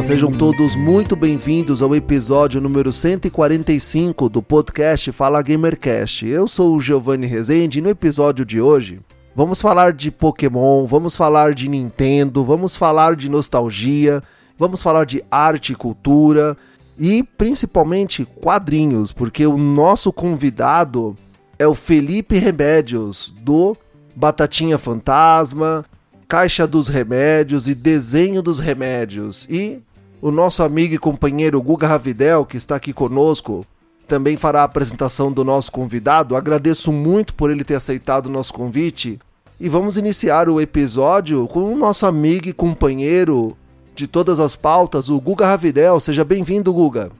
Olá, sejam todos muito bem-vindos ao episódio número 145 do podcast Fala Gamercast. Eu sou o Giovanni Rezende e no episódio de hoje vamos falar de Pokémon, vamos falar de Nintendo, vamos falar de nostalgia, vamos falar de arte e cultura e principalmente quadrinhos, porque o nosso convidado é o Felipe Remédios do Batatinha Fantasma, Caixa dos Remédios e Desenho dos Remédios. E o nosso amigo e companheiro Guga Ravidel, que está aqui conosco, também fará a apresentação do nosso convidado. Agradeço muito por ele ter aceitado o nosso convite. E vamos iniciar o episódio com o nosso amigo e companheiro de todas as pautas, o Guga Ravidel. Seja bem-vindo, Guga.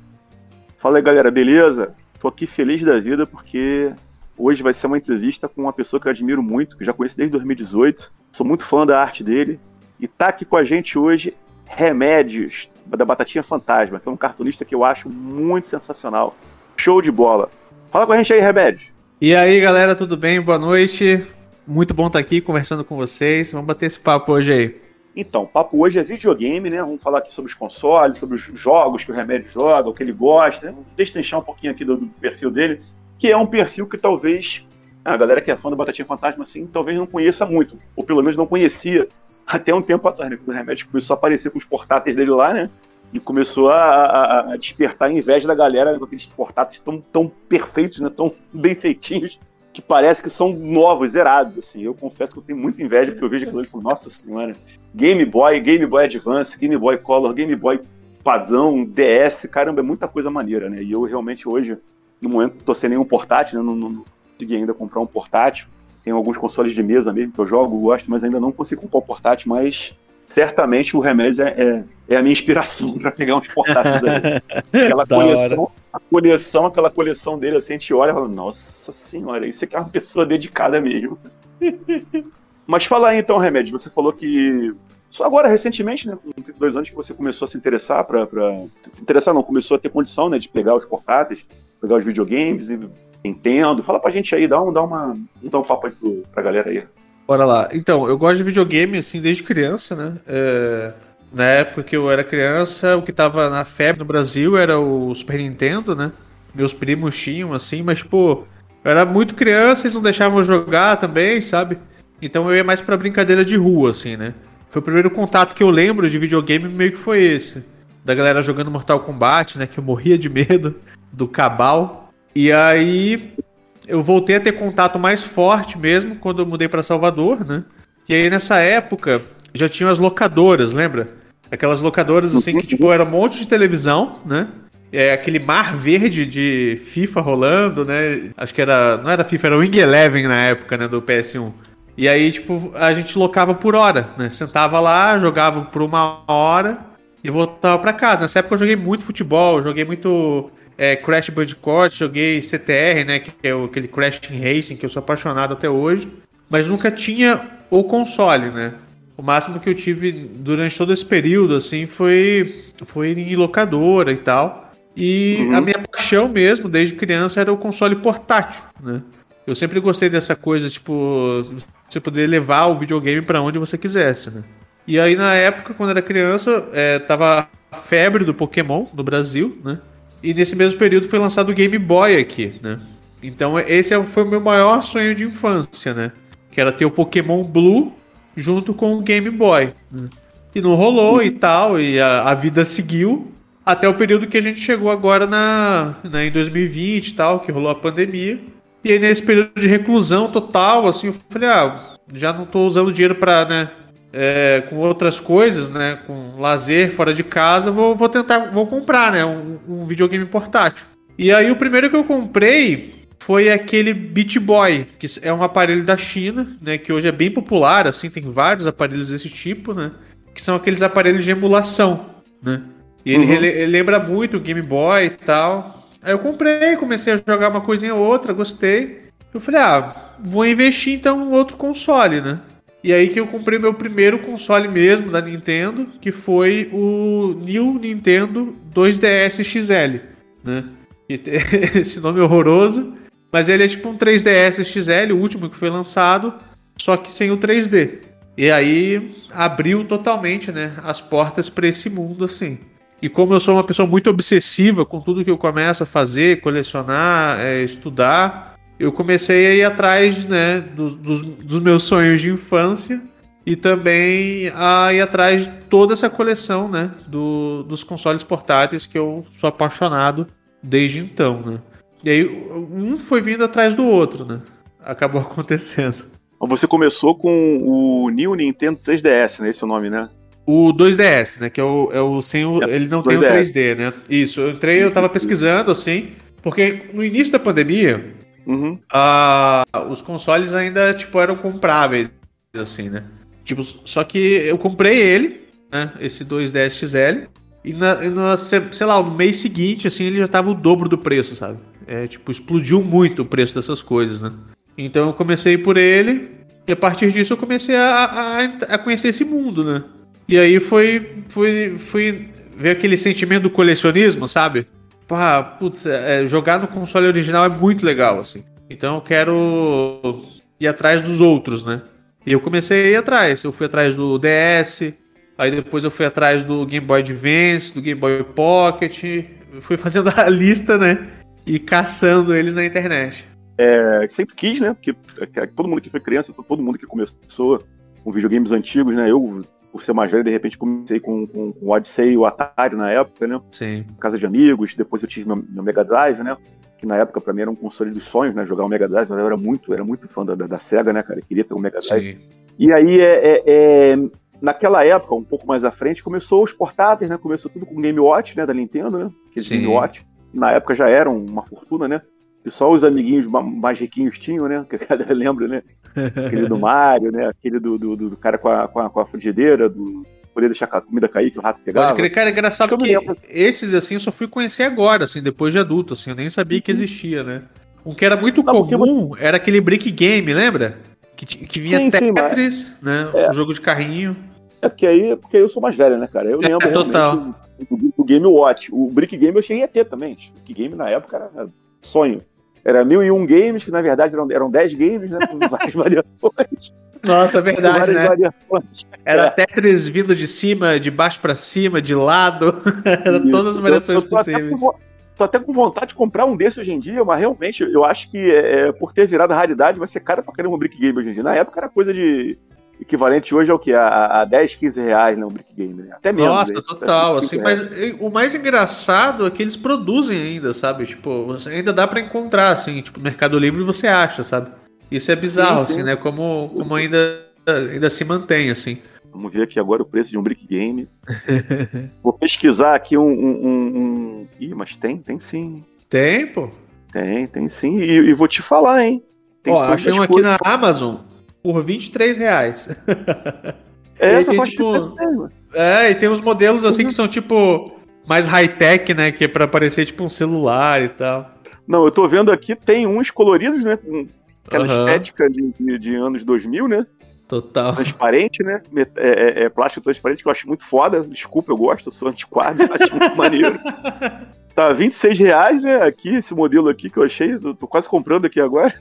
Fala aí, galera, beleza? Tô aqui feliz da vida porque hoje vai ser uma entrevista com uma pessoa que eu admiro muito, que já conheço desde 2018 Sou muito fã da arte dele. E tá aqui com a gente hoje Remédios, da Batatinha Fantasma, que é um cartunista que eu acho muito sensacional. Show de bola. Fala com a gente aí, Remédios. E aí, galera, tudo bem? Boa noite. Muito bom estar aqui conversando com vocês. Vamos bater esse papo hoje aí. Então, o papo hoje é videogame, né? Vamos falar aqui sobre os consoles, sobre os jogos que o Remédio joga, o que ele gosta. Né? Vamos destrinchar um pouquinho aqui do, do perfil dele, que é um perfil que talvez a galera que é fã do Batatinha Fantasma, assim, talvez não conheça muito, ou pelo menos não conhecia até um tempo atrás, né? Quando o remédio começou a aparecer com os portáteis dele lá, né? E começou a, a, a despertar a inveja da galera com aqueles portáteis tão, tão perfeitos, né? Tão bem feitinhos, que parece que são novos, zerados, assim. Eu confesso que eu tenho muita inveja, porque eu vejo aquilo e falo, nossa senhora, Game Boy, Game Boy Advance, Game Boy Color, Game Boy padrão, DS, caramba, é muita coisa maneira, né? E eu realmente hoje, no momento, tô sem nenhum portátil, né? Não, não, consegui ainda comprar um portátil. Tem alguns consoles de mesa mesmo que eu jogo, gosto, mas ainda não consigo comprar um portátil, mas certamente o Remédio é, é, é a minha inspiração para pegar uns portáteis aí. Aquela coleção, a coleção, aquela coleção dele, assim, a gente olha e fala, nossa senhora, isso aqui é uma pessoa dedicada mesmo. mas fala aí então, Remédio, você falou que só agora, recentemente, né, com 32 anos, que você começou a se interessar para. Se interessar, não, começou a ter condição né, de pegar os portáteis, pegar os videogames e Nintendo. Fala pra gente aí, dá um, dá uma, dá um papo aí pro, pra galera aí. Bora lá. Então, eu gosto de videogame, assim, desde criança, né? É, na época que eu era criança, o que tava na febre no Brasil era o Super Nintendo, né? Meus primos tinham, assim, mas, pô, eu era muito criança, eles não deixavam jogar também, sabe? Então eu ia mais pra brincadeira de rua, assim, né? Foi o primeiro contato que eu lembro de videogame, meio que foi esse. Da galera jogando Mortal Kombat, né? Que eu morria de medo do Cabal. E aí eu voltei a ter contato mais forte mesmo quando eu mudei para Salvador, né? E aí nessa época já tinham as locadoras, lembra? Aquelas locadoras assim que tipo era um monte de televisão, né? É aquele mar verde de FIFA rolando, né? Acho que era. Não era FIFA, era Wing Eleven na época, né? Do PS1. E aí, tipo, a gente locava por hora, né? Sentava lá, jogava por uma hora e voltava para casa. Nessa época eu joguei muito futebol, joguei muito é, Crash Bandicoot, joguei CTR, né? Que é o, aquele Crash Team Racing, que eu sou apaixonado até hoje. Mas nunca tinha o console, né? O máximo que eu tive durante todo esse período, assim, foi, foi em locadora e tal. E uhum. a minha paixão mesmo, desde criança, era o console portátil, né? Eu sempre gostei dessa coisa, tipo, você poder levar o videogame para onde você quisesse, né? E aí, na época, quando era criança, é, tava a febre do Pokémon no Brasil, né? E nesse mesmo período foi lançado o Game Boy aqui, né? Então esse é foi o meu maior sonho de infância, né? Que era ter o Pokémon Blue junto com o Game Boy. Né? E não rolou e tal, e a, a, vida seguiu até o período que a gente chegou agora na, na, em 2020 e tal, que rolou a pandemia. E aí nesse período de reclusão total, assim, eu falei, ah, já não tô usando dinheiro pra, né, é, com outras coisas, né? Com lazer fora de casa, vou, vou tentar, vou comprar, né? Um, um, videogame portátil. E aí o primeiro que eu comprei foi aquele Beat Boy, que é um aparelho da China, né? Que hoje é bem popular, assim, tem vários aparelhos desse tipo, né? Que são aqueles aparelhos de emulação. né? E ele, uhum. ele lembra muito o Game Boy e tal. Aí eu comprei, comecei a jogar uma coisinha ou outra, gostei. Eu falei, ah, vou investir então em outro console, né? E aí que eu comprei meu primeiro console mesmo da Nintendo, que foi o New Nintendo 2DS XL, né? Esse nome é horroroso, mas ele é tipo um 3DS XL, o último que foi lançado, só que sem o 3D. E aí abriu totalmente, né, as portas para esse mundo assim. E como eu sou uma pessoa muito obsessiva com tudo que eu começo a fazer, colecionar, é, estudar, eu comecei a ir atrás né, dos, dos, dos, meus sonhos de infância e também a ir atrás de toda essa coleção né, do, dos consoles portáteis que eu sou apaixonado desde então. Né? E aí um foi vindo atrás do outro, né? Acabou acontecendo. Você começou com o New Nintendo 3DS, né? Esse é o nome, né? O 2DS, né? Que é o, é o sem o, ele não 2DS. tem o 3D, né? Isso, eu entrei, eu tava pesquisando assim, porque no início da pandemia, uhum. a, os consoles ainda tipo eram compráveis, assim, né? Tipo, só que eu comprei ele, né? Esse 2DS XL, e na, na, sei lá, no mês seguinte, assim, ele já tava o dobro do preço, sabe? É, tipo, explodiu muito o preço dessas coisas, né? Então eu comecei por ele, e a partir disso eu comecei a, a, a conhecer esse mundo, né? E aí foi, foi, foi ver aquele sentimento do colecionismo, sabe? Pá, putz, é, jogar no console original é muito legal, assim. Então eu quero ir atrás dos outros, né? E eu comecei a ir atrás. Eu fui atrás do DS, aí depois eu fui atrás do Game Boy Advance, do Game Boy Pocket. Fui fazendo a lista, né? E caçando eles na internet. É, sempre quis, né? Porque é, todo mundo que foi criança, todo mundo que começou com videogames antigos, né? Eu por ser mais velho, de repente comecei com, com, com o Odyssey e o Atari na época, né? Sim. Casa de amigos, depois eu tive meu, meu Mega Drive, né? Que na época pra mim era um console dos sonhos, né? Jogar o Mega Drive, mas eu era muito, era muito fã da, da, da SEGA, né, cara? Eu queria ter um Mega Drive. Sim. E aí, é, é, é, naquela época, um pouco mais à frente, começou os portáteis, né? Começou tudo com Game Watch, né? Da Nintendo, né? Aquele Game Watch. Na época já eram uma fortuna, né? E só os amiguinhos mais riquinhos tinham, né? Que cada lembra, né? Aquele do Mario, né? Aquele do, do, do cara com a, com a, com a frigideira, do poder deixar a comida cair que o rato pegava. Pode crer, cara, é engraçado que, que esses, assim, eu só fui conhecer agora, assim, depois de adulto, assim, eu nem sabia que uhum. existia, né? Um que era muito Não, comum era aquele Brick Game, lembra? Que, que vinha sim, Tetris, sim, mas... né? É. Um jogo de carrinho. É porque aí, porque eu sou mais velho, né, cara? Eu lembro é, total. Do, do Game Watch. O Brick Game eu cheguei a ter também. O Brick Game na época era sonho. Era mil e um games, que na verdade eram, eram dez games, né? Com várias variações. Nossa, é verdade, né? Variações. Era é. Tetris vindo de cima, de baixo para cima, de lado. Eram todas as variações eu, eu possíveis. Até tô até com vontade de comprar um desse hoje em dia, mas realmente eu acho que é por ter virado raridade vai ser caro pra caramba um brick game hoje em dia. Na época era coisa de equivalente hoje ao que? A, a 10, 15 reais, né? Um brick game, né? Até menos. Nossa, total, assim, mas o mais engraçado é que eles produzem ainda, sabe? Tipo, ainda dá para encontrar, assim, tipo, Mercado Livre você acha, sabe? Isso é bizarro, sim, sim. assim, né? Como, como ainda, ainda se mantém, assim. Vamos ver aqui agora o preço de um brick game. Vou pesquisar aqui um, um, um, Ih, mas tem, tem sim. Tem, pô? Tem, tem sim. E, e vou te falar, hein? Tem Ó, achei um aqui na Amazon por 23 reais. É, essa tem, tipo, É, e tem uns modelos assim que são tipo mais high-tech, né? Que é pra parecer tipo um celular e tal. Não, eu tô vendo aqui, tem uns coloridos, né? Com aquela uhum. estética de, de, de, anos 2000, né? Total. Transparente, né? É, é, é, plástico transparente, que eu acho muito foda. Desculpa, eu gosto, eu sou antiquado, acho muito maneiro. Tá 26 reais, né? Aqui, esse modelo aqui que eu achei, eu tô quase comprando aqui agora.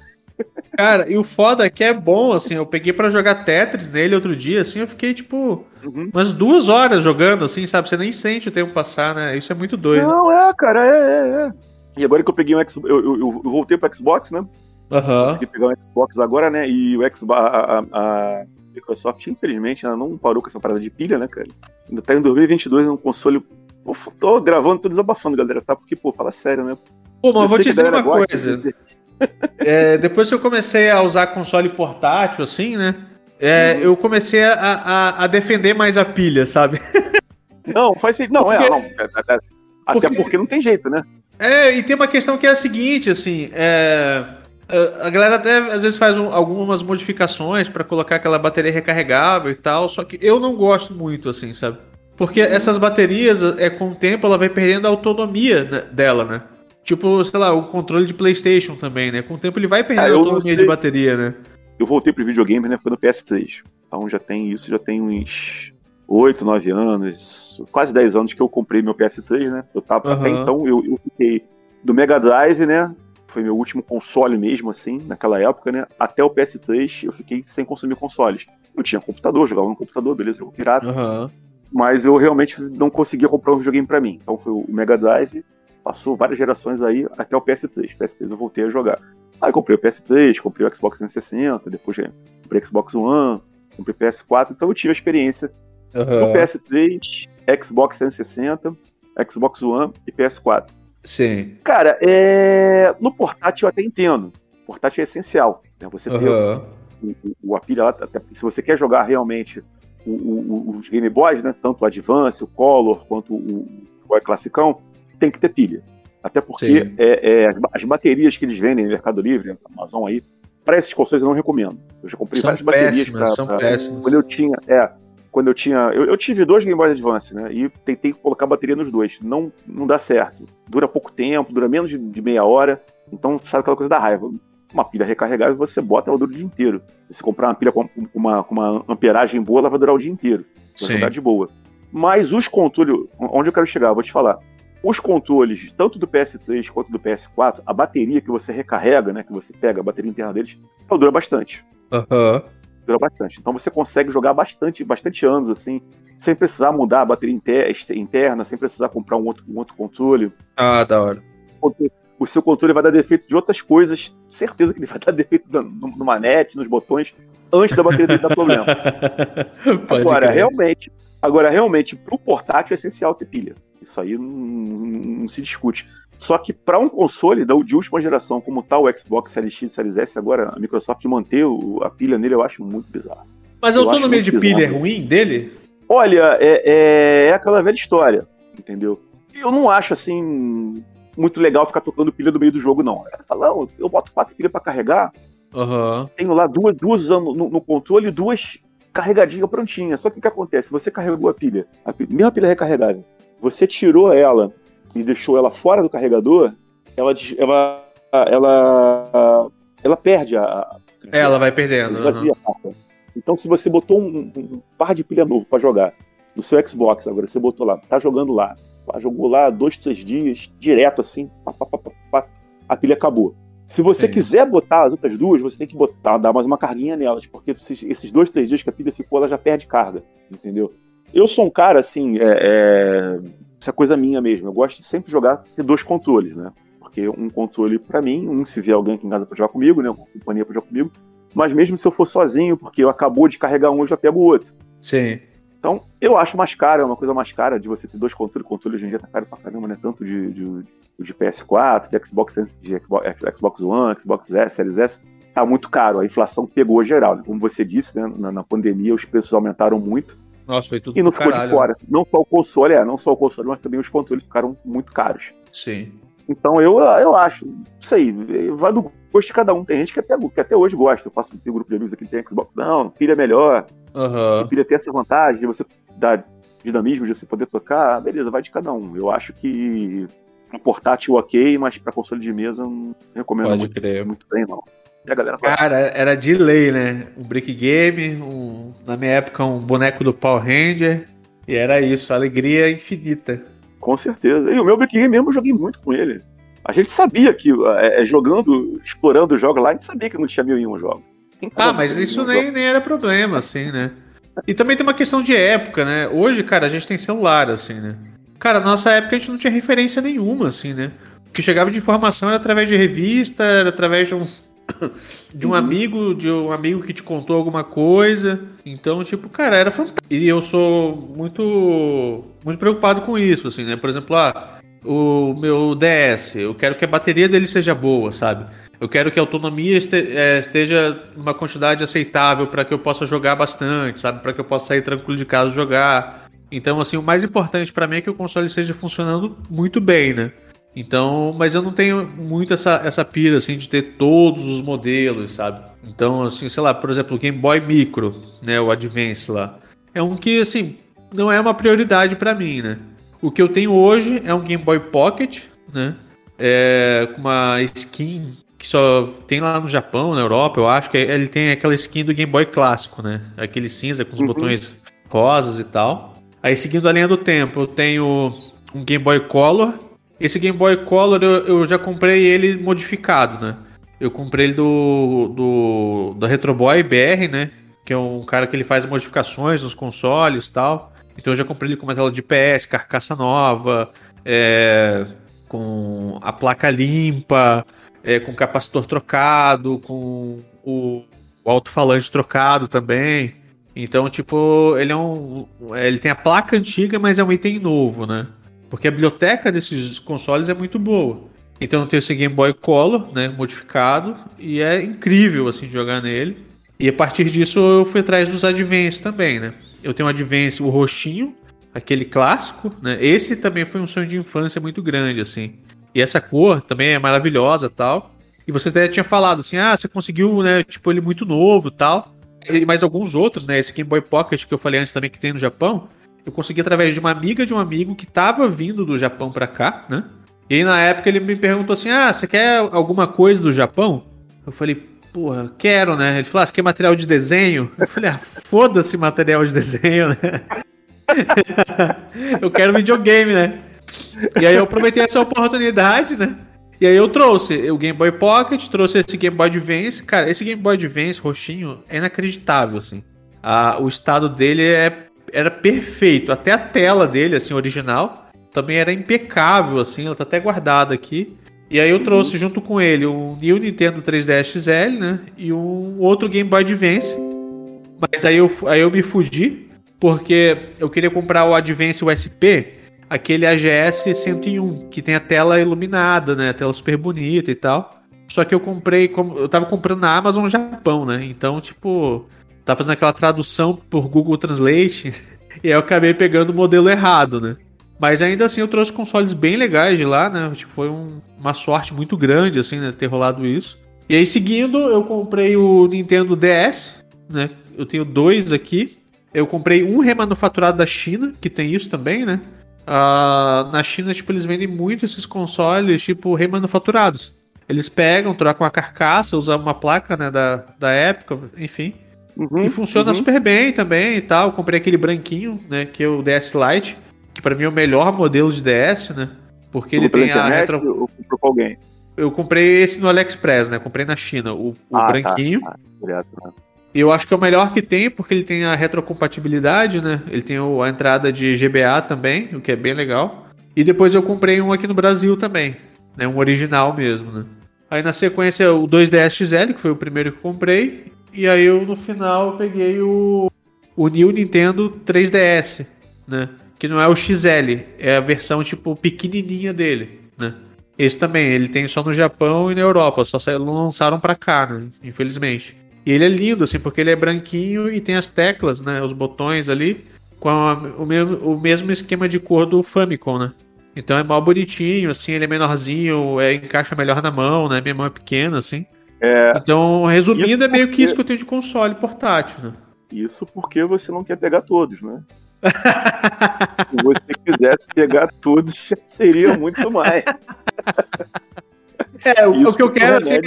Cara, e o foda é que é bom, assim, eu peguei para jogar Tetris nele outro dia, assim, eu fiquei, tipo, uhum. umas duas horas jogando, assim, sabe? Você nem sente o tempo passar, né? Isso é muito doido. Não, é, cara, é, é, é. E agora que eu peguei um Xbox, eu, eu, eu voltei pro Xbox, né? Aham. Uhum. Consegui pegar um Xbox agora, né? E o Xbox, a, a, a, Microsoft, infelizmente, ela não parou com essa parada de pilha, né, cara? Ainda tá em 2022, é um console. Pô, tô gravando, tô desabafando, galera, tá? Porque, pô, fala sério, né? Pô, mas eu vou te dizer uma coisa. É, depois que eu comecei a usar console portátil, assim, né? É, uhum. Eu comecei a, a, a, defender mais a pilha, sabe? Não, faz Não, porque... é, não. É, é, é, até porque... porque não tem jeito, né? É, e tem uma questão que é a seguinte, assim, é, a galera até às vezes faz um, algumas modificações para colocar aquela bateria recarregável e tal, só que eu não gosto muito, assim, sabe? Porque essas baterias, é, com o tempo, ela vai perdendo a autonomia né, dela, né? Tipo, sei lá, o controle de PlayStation também, né? Com o tempo ele vai perdendo Ah, a eu autonomia de bateria, né? Eu voltei pro videogame, né? Foi no PS3. Então já tem isso, já tem uns 8, 9 anos, quase 10 anos que eu comprei meu PS3, né? Eu tava, Até Aham. então eu, eu fiquei do Mega Drive, né? Foi meu último console mesmo, assim, naquela época, né? Até o PS3 eu fiquei sem consumir consoles. Eu tinha computador, jogava no computador, beleza, jogo pirata. Aham. mas eu realmente não conseguia comprar um videogame pra mim. Então foi o Mega Drive, passou várias gerações aí até o PS3. PS3 eu voltei a jogar. Aí comprei o PS3, comprei o Xbox 360, depois comprei o Xbox One, comprei o PS4, então eu tive a experiência do Aham. PS3, Xbox 360, Xbox One e PS4. Sim. Cara, é... no portátil eu até entendo. O portátil é essencial. Né? Você ter Aham. o, o, o a pilha lá, até se você quer jogar realmente o- os Game Boys, né, tanto o Advance, o Color, quanto o, o Classicão, tem que ter pilha. Até porque é, é, as, ba- as baterias que eles vendem no Mercado Livre, Amazon aí, para esses consoles eu não recomendo. Eu já comprei São várias baterias péssimas, pra- são pra- péssimas. Quando eu tinha, é, quando eu tinha, eu, eu tive dois Game Boys Advance, né, e tentei colocar bateria nos dois. Não, não dá certo. Dura pouco tempo, dura menos de, de meia hora. Então, sabe aquela coisa da raiva. Uma pilha recarregável, você bota, ela dura o dia inteiro. Se você comprar uma pilha com uma, com uma amperagem boa, ela vai durar o dia inteiro. Vai Sim. jogar de boa. Mas os controles, onde eu quero chegar, vou te falar. Os controles, tanto do PS3 quanto do PS4, a bateria que você recarrega, né, que você pega, a bateria interna deles, ela dura bastante. Aham. Dura bastante. Então você consegue jogar bastante, bastante anos, assim, sem precisar mudar a bateria inter- interna, sem precisar comprar um outro, um outro controle. Ah, da hora. O seu controle vai dar defeito de outras coisas, certeza que ele vai dar defeito no- no manete, nos botões, antes da bateria dele dar problema. Agora, crer. realmente, agora, realmente, pro portátil é essencial ter pilha. Isso aí não, não- não se discute. Só que para um console de última geração, como tá o Xbox Series X e Series S, agora a Microsoft manter o- a pilha nele, eu acho muito bizarro. Mas a autonomia de pilha é ruim dele? Olha, é, é- é aquela velha história, entendeu? Eu não acho assim muito legal ficar tocando pilha do meio do jogo, não. Fala, não, eu boto quatro pilhas para carregar, Aham. tenho lá duas, duas usando no, no controle e duas carregadinhas prontinhas. Só que o que acontece? Você carregou a pilha, a pilha, mesma pilha recarregável, você tirou ela e deixou ela fora do carregador, ela, ela, ela, ela perde a. É, Ela vai perdendo. carga. Então, se você botou um, um par de pilha novo para jogar no seu Xbox, agora você botou lá, tá jogando lá, pá, jogou lá dois, três dias, direto assim, pá, pá, pá, a pilha acabou. Se você Sim. quiser botar as outras duas, você tem que botar, dar mais uma carguinha nelas, porque esses dois, três dias que a pilha ficou, ela já perde carga, entendeu? Eu sou um cara, assim, é, é, isso é coisa minha mesmo, eu gosto de sempre jogar, ter dois controles, né? Porque um controle pra mim, um se vier alguém aqui em casa pra jogar comigo, né? Uma companhia pra jogar comigo, mas mesmo se eu for sozinho, porque eu acabou de carregar um, eu já pego o outro. Sim. Então, eu acho mais caro, é uma coisa mais cara de você ter dois controles. Controle hoje em dia tá caro pra caramba, né? Tanto de, de, de PS4, de Xbox, de Xbox, One, Xbox S, Series S. Tá muito caro. A inflação pegou geral. Como você disse, né? Na, na pandemia os preços aumentaram muito Nossa, foi tudo e não ficou caralho. de fora. Não só o console, é, não só o console, mas também os controles ficaram muito caros. Sim. Então eu, eu acho, isso aí, vai do gosto de cada um. Tem gente que até, que até hoje gosta. Eu faço um grupo de amigos aqui que tem Xbox. Não, pilha é melhor. Pilha tem essa vantagem de você dar dinamismo, de você poder tocar. Beleza, vai de cada um. Eu acho que um portátil ok, mas pra console de mesa não recomendo Pode muito, crer. muito bem, não. E a galera fala, Cara, era de lei, né? Um brick game, um, na minha época um boneco do Power Ranger. E era isso, alegria infinita. com certeza. E o meu Brick Game mesmo eu joguei muito com ele. A gente sabia que, é, é, jogando, explorando o jogo lá, a gente sabia que não tinha mil e um jogos. Ah, mas isso nem, nem era problema, assim, né? E também tem uma questão de época, né? Hoje, cara, a gente tem celular, assim, né? Cara, na nossa época a gente não tinha referência nenhuma, assim, né? O que chegava de informação era através de revista, era através de um. De um amigo, de um amigo que te contou alguma coisa. Então, tipo, cara, era fantástico. E eu sou muito muito preocupado com isso, assim, né? Por exemplo, ah, o meu DS, eu quero que a bateria dele seja boa, sabe? Eu quero que a autonomia eh, esteja numa quantidade aceitável para que eu possa jogar bastante, sabe? Para que eu possa sair tranquilo de casa jogar. Então, assim, o mais importante para mim é que o console esteja funcionando muito bem, né? Então, mas eu não tenho muito essa, essa pira, assim, de ter todos os modelos, sabe? Então, assim, sei lá, por exemplo, o Game Boy Micro, né? O Advance lá. É um que, assim, não é uma prioridade para mim, né? O que eu tenho hoje é um Game Boy Pocket, né? É, com uma skin que só tem lá no Japão, na Europa, eu acho que ele tem aquela skin do Game Boy clássico, né? Aquele cinza com os uhum. botões rosas e tal. Aí seguindo a linha do tempo, eu tenho um Game Boy Color. Esse Game Boy Color eu, eu já comprei ele modificado, né? Eu comprei ele do, do da Retro Boy BR, né? Que é um cara que ele faz modificações nos consoles e tal. Então eu já comprei ele com uma tela de PS, carcaça nova, é, com a placa limpa, é, com capacitor trocado, com o, o alto-falante trocado também. Então, tipo, ele é um. Ele tem a placa antiga, mas é um item novo, né? Porque a biblioteca desses consoles é muito boa. Então eu tenho esse Game Boy Color, né, modificado, e é incrível assim jogar nele. E a partir disso eu fui atrás dos Advance também, né? Eu tenho o Advance, o roxinho, aquele clássico, né? Esse também foi um sonho de infância muito grande, assim. E essa cor também é maravilhosa tal. E você até tinha falado assim, ah, você conseguiu, né, tipo, ele muito novo tal. E mais alguns outros, né? Esse Game Boy Pocket que eu falei antes também que tem no Japão. Eu consegui através de uma amiga de um amigo que tava vindo do Japão para cá, né? E na época ele me perguntou assim: Ah, você quer alguma coisa do Japão? Eu falei, porra, quero, né? Ele falou: ah, você quer material de desenho? Eu falei, ah, foda-se material de desenho, né? eu quero videogame, né? E aí eu aproveitei essa oportunidade, né? E aí eu trouxe o Game Boy Pocket, trouxe esse Game Boy Advance. Cara, esse Game Boy Advance roxinho é inacreditável, assim. Ah, o estado dele é, era perfeito. Até a tela dele, assim, original, também era impecável, assim. Ela tá até guardada aqui. E aí eu trouxe junto com ele um New Nintendo 3DS XL, né? E um outro Game Boy Advance. Mas aí eu, aí eu me fugi, porque eu queria comprar o Advance USP aquele AGS 101, que tem a tela iluminada, né? A tela super bonita e tal. Só que eu comprei, eu tava comprando na Amazon Japão, né? Então, tipo, tava fazendo aquela tradução por Google Translate e aí eu acabei pegando o modelo errado, né? Mas ainda assim eu trouxe consoles bem legais de lá, né? Tipo, foi um, uma sorte muito grande, assim, né? Ter rolado isso. E aí, seguindo, eu comprei o Nintendo DS, né? Eu tenho dois aqui. Eu comprei um remanufaturado da China, que tem isso também, né? Uh, na China, tipo, eles vendem muito esses consoles, tipo, remanufaturados. Eles pegam, trocam a carcaça, usam uma placa, né, da, da época, enfim. Uhum, e funciona uhum. super bem também e tal. Eu comprei aquele branquinho, né, que é o DS Lite, que para mim é o melhor modelo de DS, né? Porque ele tem a retro... Ou alguém? Eu comprei esse no AliExpress, né? Comprei na China, o, o ah, tá. branquinho. Tá, tá. Direto, né? Eu acho que é o melhor que tem, porque ele tem a retrocompatibilidade, né? Ele tem a entrada de GBA também, o que é bem legal. E depois eu comprei um aqui no Brasil também, né? Um original mesmo, né? Aí na sequência o 2DS XL, que foi o primeiro que eu comprei. E aí eu no final peguei o, o New Nintendo 3DS, né? Que não é o XL, é a versão tipo pequenininha dele, né? Esse também, ele tem só no Japão e na Europa, só lançaram pra cá, né? Infelizmente. E ele é lindo, assim, porque ele é branquinho e tem as teclas, né? Os botões ali, com a, o, mesmo, o mesmo esquema de cor do Famicom, né? Então é mal bonitinho, assim, ele é menorzinho, é, encaixa melhor na mão, né? Minha mão é pequena, assim. É, então, resumindo, é meio porque... que isso que eu tenho de console portátil, né? Isso porque você não quer pegar todos, né? Se você quisesse pegar todos, seria muito mais. É, o, o que eu quero, assim,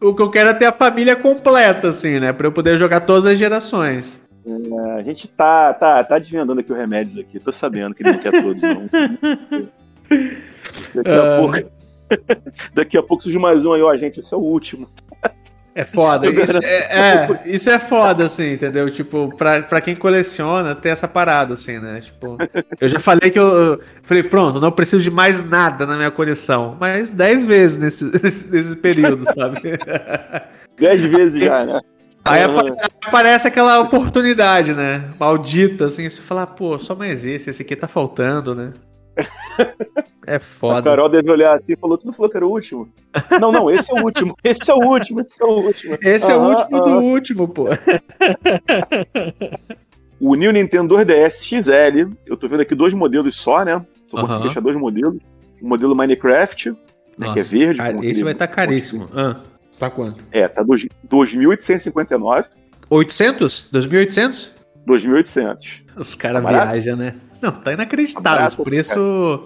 o que eu quero é ter a família completa, assim, né? Pra eu poder jogar todas as gerações. É, a gente tá, tá, tá desvendando aqui o remédios aqui. Tô sabendo que ele não quer todos, não. Daqui a, uh... pouco, daqui a pouco surge mais um aí, ó, gente, esse é o último. É foda. Isso é, é, isso é foda, assim, entendeu? Tipo, pra, pra quem coleciona, ter essa parada, assim, né? Tipo, eu já falei que eu, eu falei, pronto, não preciso de mais nada na minha coleção. Mas dez vezes nesse, nesse, nesse período, sabe? Dez vezes já, né? Aí aparece aquela oportunidade, né? Maldita, assim, você fala, pô, só mais esse, esse aqui tá faltando, né? É foda. A Carol deve olhar assim e falou: Tu não falou que era o último? Não, não, esse é o último. Esse é o último, esse é o último. Esse é o último do último, pô. O New Nintendo 2DS XL, eu tô vendo aqui dois modelos só, né? Só uh -huh. consegui deixar dois modelos. O modelo Minecraft, né, que é verde. Cara, esse vai estar tá caríssimo. Ah, tá quanto? É, tá 2.859. 800? 2.800? 2.800. Os caras Tá viajam, né? Não, tá inacreditável. Barato, Os preços.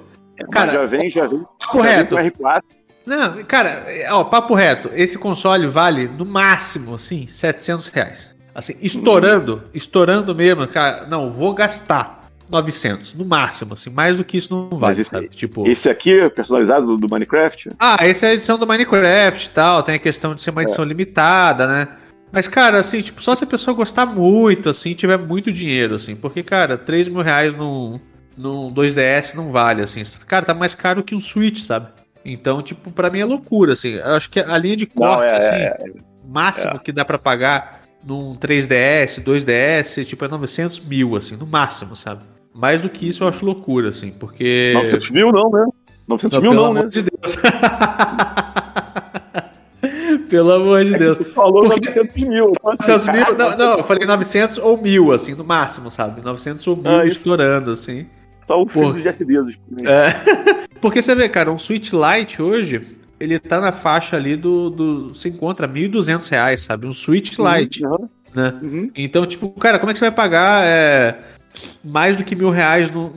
Cara, Mas já vem, já vem. papo já vem reto. com R4. Não, cara, é, ó, papo reto. Esse console vale no máximo, assim, 700 reais. Assim, estourando, estourando mesmo, cara. Não, vou gastar 900, no máximo, assim. Mais do que isso não vale, esse- sabe? Tipo. Esse aqui, é personalizado do, do Minecraft, Ah, essa é a edição do Minecraft e tal. Tem a questão de ser uma É. edição limitada, né? Mas, cara, assim, tipo, só se a pessoa gostar muito, assim, tiver muito dinheiro, assim. Porque, cara, 3 mil reais num, num 2DS não vale, assim. Cara, tá mais caro que um Switch, sabe? Então, tipo, pra mim é loucura, assim. Eu acho que a linha de Não, corte, é- assim, máximo que dá pra pagar num 3DS, 2DS, tipo, é 900 mil, assim, no máximo, sabe? Mais do que isso eu acho loucura, assim, porque... 900 mil não, né? 900 Não, mil não, né? de Deus. pelo amor de Deus. Você falou Porque- 900 mil. Então, assim, 900 mil, não, não, eu falei 900 ou mil, assim, no máximo, sabe? 900 ou mil Ah, estourando, assim. Só o filho de Jeff Bezos. É. Porque você vê, cara, um Switch Lite hoje, ele tá na faixa ali do. do se encontra 1.200 reais, sabe? Um Switch Lite, Uhum, né? uhum. Então, tipo, cara, como é que você vai pagar é, mais do que mil reais num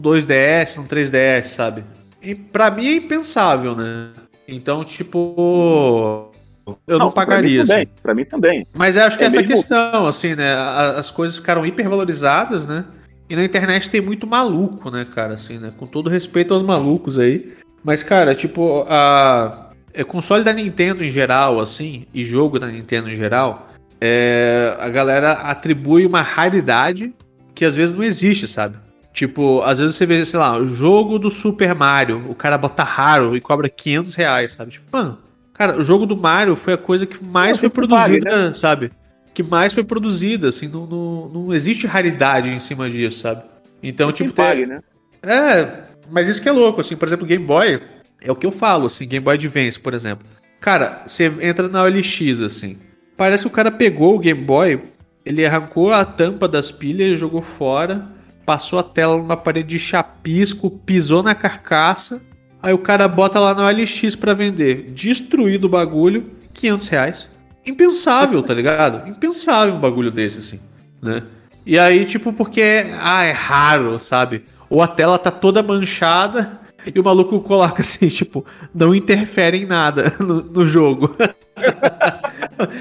2DS, num 3DS, sabe? E pra mim é impensável, né? Então, tipo. Eu não, pagaria, Pra mim assim. também. Pra mim também. Mas eu acho que É essa mesmo- questão, assim, né? As coisas ficaram hipervalorizadas, né? E na internet tem muito maluco, né, cara, assim, né? Com todo respeito aos malucos aí. Mas, cara, tipo, a. É, console da Nintendo em geral, assim, e jogo da Nintendo em geral, é, a galera atribui uma raridade que às vezes não existe, sabe? Tipo, às vezes você vê, sei lá, o jogo do Super Mario, o cara bota raro e cobra 500 reais, sabe? Tipo, mano, cara, o jogo do Mario foi a coisa que mais foi produzida, sabe? Que mais foi produzida, assim, não, não, não existe raridade em cima disso, sabe? Então, tipo, pague, tem, né? é, mas isso que é louco, assim, por exemplo, Game Boy, é o que eu falo, assim, Game Boy Advance, por exemplo. Cara, você entra na OLX, assim, parece que o cara pegou o Game Boy, ele arrancou a tampa das pilhas, jogou fora, passou a tela numa parede de chapisco, pisou na carcaça, aí o cara bota lá na OLX pra vender, destruído o bagulho, 500 reais. Impensável, tá ligado? Impensável um bagulho desse, assim, né? E aí, tipo, porque, ah, é raro, sabe? Ou a tela tá toda manchada e o maluco coloca assim, tipo, não interfere em nada no, no jogo.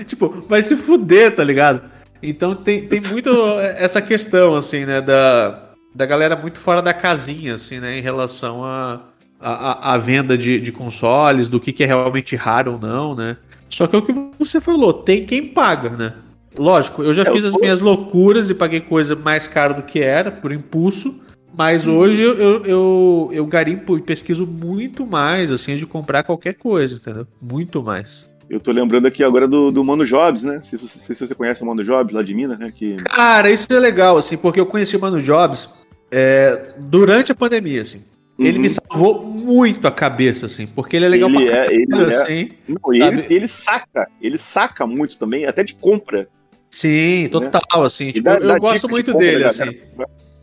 tipo, vai se fuder, tá ligado? Então tem, tem muito essa questão, assim, né, da, da galera muito fora da casinha, assim, né, em relação a, a, a- venda de, de consoles, do que, que é realmente raro ou não, né? Só que é o que você falou, tem quem paga, né? Lógico, eu já É, fiz as minhas loucuras e paguei coisa mais cara do que era, por impulso. Mas hoje eu, eu, eu, eu garimpo e pesquiso muito mais, assim, de comprar qualquer coisa, entendeu? Muito mais. Eu tô lembrando aqui agora do, do Mano Jobs, né? Se, você- se você conhece o Mano Jobs lá de Minas, né? Que... Cara, isso é legal, assim, porque eu conheci o Mano Jobs é, durante a pandemia, assim. Ele Uhum. me salvou muito a cabeça, assim, porque ele é legal Ele pra é- ele é. assim. Não, e Sabe? ele, ele saca, ele saca muito também, até de compra. Sim, total, assim. Tipo, dá- eu dá gosto de muito compra, dele, né, assim.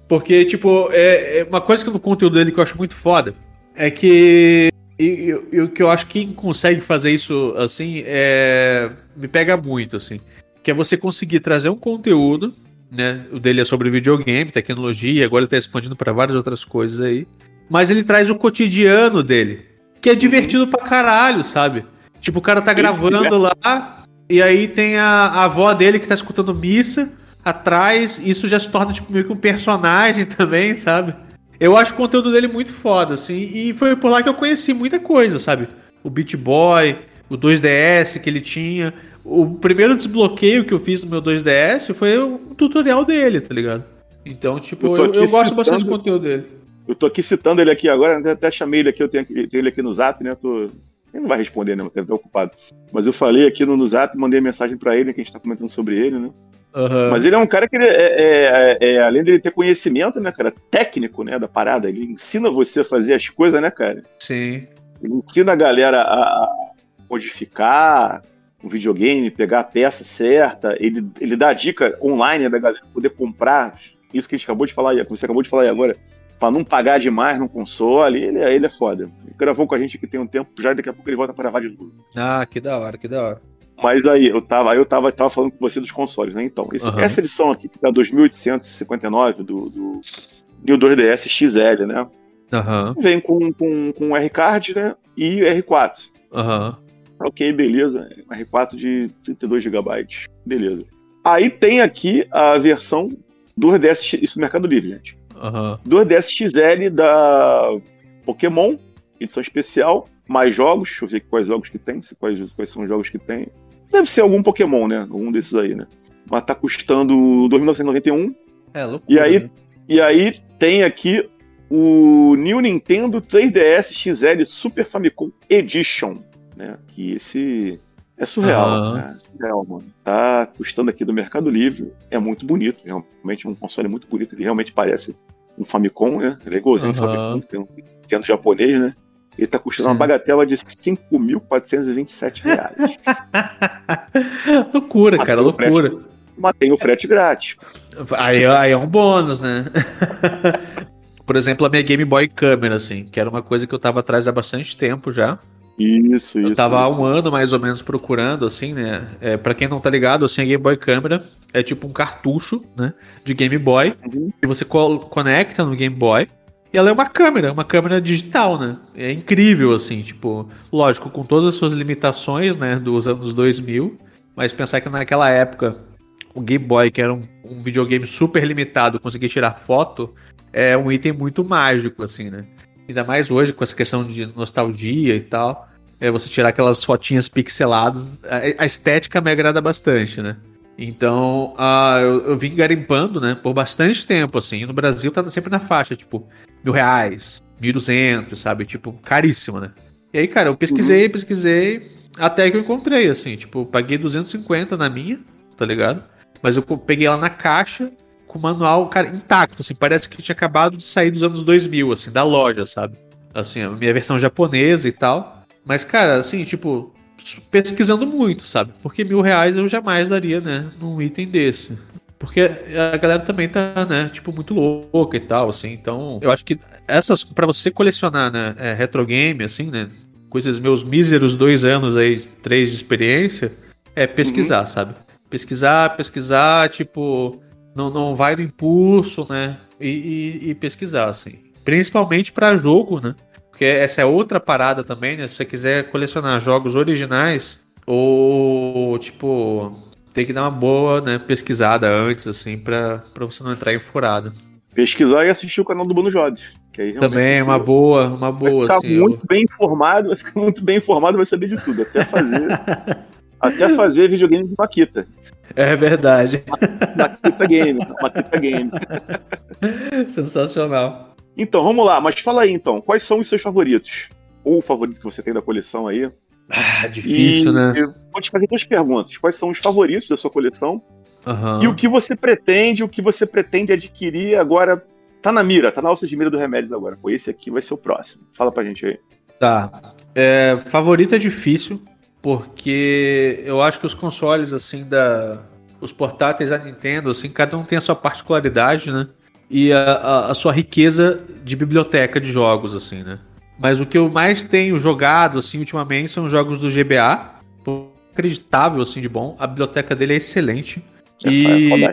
Porque, tipo, é, é uma coisa que no conteúdo dele que eu acho muito foda é que. E o que eu acho que quem consegue fazer isso assim é. Me pega muito, assim. Que é você conseguir trazer um conteúdo, né? O dele é sobre videogame, tecnologia, agora ele tá expandindo para várias outras coisas aí. Mas ele traz o cotidiano dele, que é divertido pra caralho, sabe? Tipo, o cara tá gravando lá, e aí tem a, a avó dele que tá escutando missa atrás, isso já se torna tipo, meio que um personagem também, sabe? Eu acho o conteúdo dele muito foda, assim, e foi por lá que eu conheci muita coisa, sabe? O Beat Boy, o 2DS que ele tinha. O primeiro desbloqueio que eu fiz no meu 2DS foi um tutorial dele, tá ligado? Então, tipo, Eu eu, eu gosto bastante do conteúdo dele. Eu tô aqui citando ele aqui agora, até, chamei ele aqui, eu tenho, tenho ele aqui no zap, né? Tô... Ele não vai responder, né? Deve estar ocupado. Mas eu falei aqui no, no zap, mandei mensagem pra ele, que a gente tá comentando sobre ele, né? Aham. Mas ele é um cara que, ele é, é- é- além dele ter conhecimento, né, cara, técnico, né, da parada, ele ensina você a fazer as coisas, né, cara? Sim. Ele ensina a galera a modificar o videogame, pegar a peça certa, ele, ele dá dica online da galera poder comprar isso que a gente acabou de falar, que você acabou de falar aí agora, pra não pagar demais no console, ele, é- ele é foda. Ele gravou com a gente aqui tem um tempo já, daqui a pouco ele volta pra gravar de novo. Ah, que da hora, que da hora. Mas aí, eu tava, aí eu tava, tava falando com você dos consoles, né? Então, esse, Aham. essa edição aqui, que tá 2859 do, do New 2DS XL, né? Aham, Vem com, com, com R-Card, né? E R4. aham. Ok, beleza. Um R4 de 32 GB. Beleza. Aí tem aqui a versão 2DS, X- isso no Mercado Livre, gente. Aham. 2DS XL da Pokémon, edição especial, mais jogos. Deixa eu ver quais jogos que tem, quais, quais são os jogos que tem. Deve ser algum Pokémon, né? Algum desses aí, né? Mas tá custando 2.991. É, loucura. E aí- né? E aí tem aqui o New Nintendo 3DS XL Super Famicom Edition, né? Que esse é surreal, Aham. né? Surreal, mano. Tá custando aqui do Mercado Livre, é muito bonito, realmente um console muito bonito, ele realmente parece um Famicom, né? Ele é igualzinho um. Famicom, tem um Nintendo japonês, né? Ele tá custando uma Sim. bagatela de 5.427 reais. loucura, cara, loucura. frete- Mas tem o frete grátis. Aí, aí é um bônus, né? Por exemplo, a minha Game Boy Câmera, assim, que era uma coisa que eu tava atrás há bastante tempo já. Isso, isso. Eu tava há um ano mais ou menos procurando, assim, né? É, para quem não tá ligado, assim, a Game Boy Câmera é tipo um cartucho, né? De Game Boy, Uhum. que você co- conecta no Game Boy. E ela é uma câmera, uma câmera digital, né? É incrível, assim, tipo, lógico, com todas as suas limitações, né, dos anos 2000, mas pensar que naquela época o Game Boy, que era um, um videogame super limitado, conseguir tirar foto, é um item muito mágico, assim, né? Ainda mais hoje, com essa questão de nostalgia e tal. É você tirar aquelas fotinhas pixeladas. A, a estética me agrada bastante, né? Então, ah, eu, eu vim garimpando, né? Por bastante tempo, assim. E no Brasil tá sempre na faixa, tipo, mil reais, mil duzentos, sabe? Tipo, caríssimo, né? E aí, cara, eu pesquisei, pesquisei, até que eu encontrei, assim. Tipo, paguei 250 na minha, tá ligado? Mas eu peguei ela na caixa, com o manual, cara, intacto, assim. Parece que tinha acabado de sair dos anos 2000, assim, da loja, sabe? Assim, a minha versão japonesa e tal. Mas, cara, assim, tipo, pesquisando muito, sabe? Porque mil reais eu jamais daria, né, num item desse. Porque a galera também tá, né, tipo, muito louca e tal, assim. Então, eu acho que essas, pra você colecionar, né, é, retro game, assim, né, com esses meus míseros dois anos aí, três de experiência, é pesquisar, sabe? Pesquisar, pesquisar, tipo, não, não vai no impulso, né? E, e- e pesquisar, assim. Principalmente pra jogo, né? Porque essa é outra parada também, né? Se você quiser colecionar jogos originais, ou, tipo, tem que dar uma boa né, pesquisada antes, assim, pra, pra você não entrar em furada. Pesquisar e assistir o canal do Bruno realmente Também é uma boa, uma Vai boa, ficar assim. eu- muito bem informado, vai ficar muito bem informado, vai saber de tudo. Até fazer. até fazer videogame de Maquita. É verdade. Maquita Game. Maquita Game. Sensacional. Então, vamos lá, mas fala aí então, quais são os seus favoritos? Ou o favorito que você tem da coleção aí? Ah, difícil, e né? eu vou te fazer duas perguntas. Quais são os favoritos da sua coleção? Aham. E o que você pretende, o que você pretende adquirir agora? Tá na mira, tá na alça de mira do Remédios agora. Pô, esse aqui vai ser o próximo. Fala pra gente aí. Tá. É, favorito é difícil, porque eu acho que os consoles, assim, da. Os portáteis da Nintendo, assim, cada um tem a sua particularidade, né? E a, a- a sua riqueza de biblioteca de jogos, assim, né? Mas o que eu mais tenho jogado, assim, ultimamente são os jogos do GBA. Acreditável, assim, de bom. A biblioteca dele é excelente. Já E-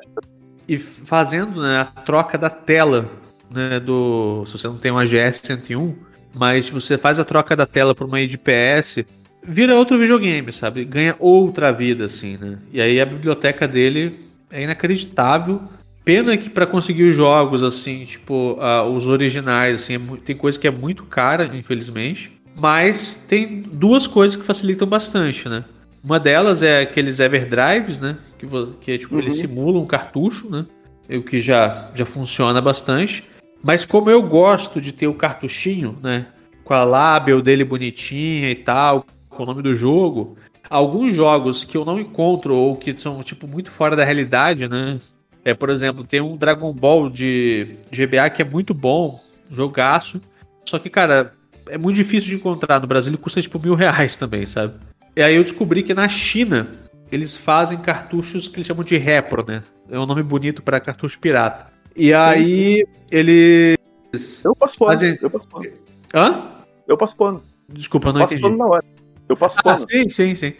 e fazendo né, a troca da tela né, do. Se você não tem uma GS 101, mas você faz a troca da tela por uma IDPS, vira outro videogame, sabe? Ganha outra vida, assim, né? E aí a biblioteca dele é inacreditável. Pena que para conseguir os jogos, assim, tipo, ah, os originais, assim, é tem coisa que é muito cara, infelizmente. Mas tem duas coisas que facilitam bastante, né? Uma delas é aqueles Everdrives, né? Que, que é, tipo, Uhum. eles simulam um cartucho, né? O que já, já funciona bastante. Mas como eu gosto de ter o cartuchinho, né? Com a label dele bonitinha e tal, com o nome do jogo. Alguns jogos que eu não encontro ou que são, tipo, muito fora da realidade, né? É, por exemplo, tem um Dragon Ball de GBA que é muito bom, jogaço. Só que, cara, é muito difícil de encontrar. No Brasil ele custa, tipo, mil reais também, sabe? E aí eu descobri que na China eles fazem cartuchos que eles chamam de repro, né? É um nome bonito para cartucho pirata. E aí eles. Eu passo pano. Mas é- Eu passo pano. Hã? Eu passo pano. Desculpa, eu não passo entendi. pano na hora. Eu passo ah, sim, sim, sim.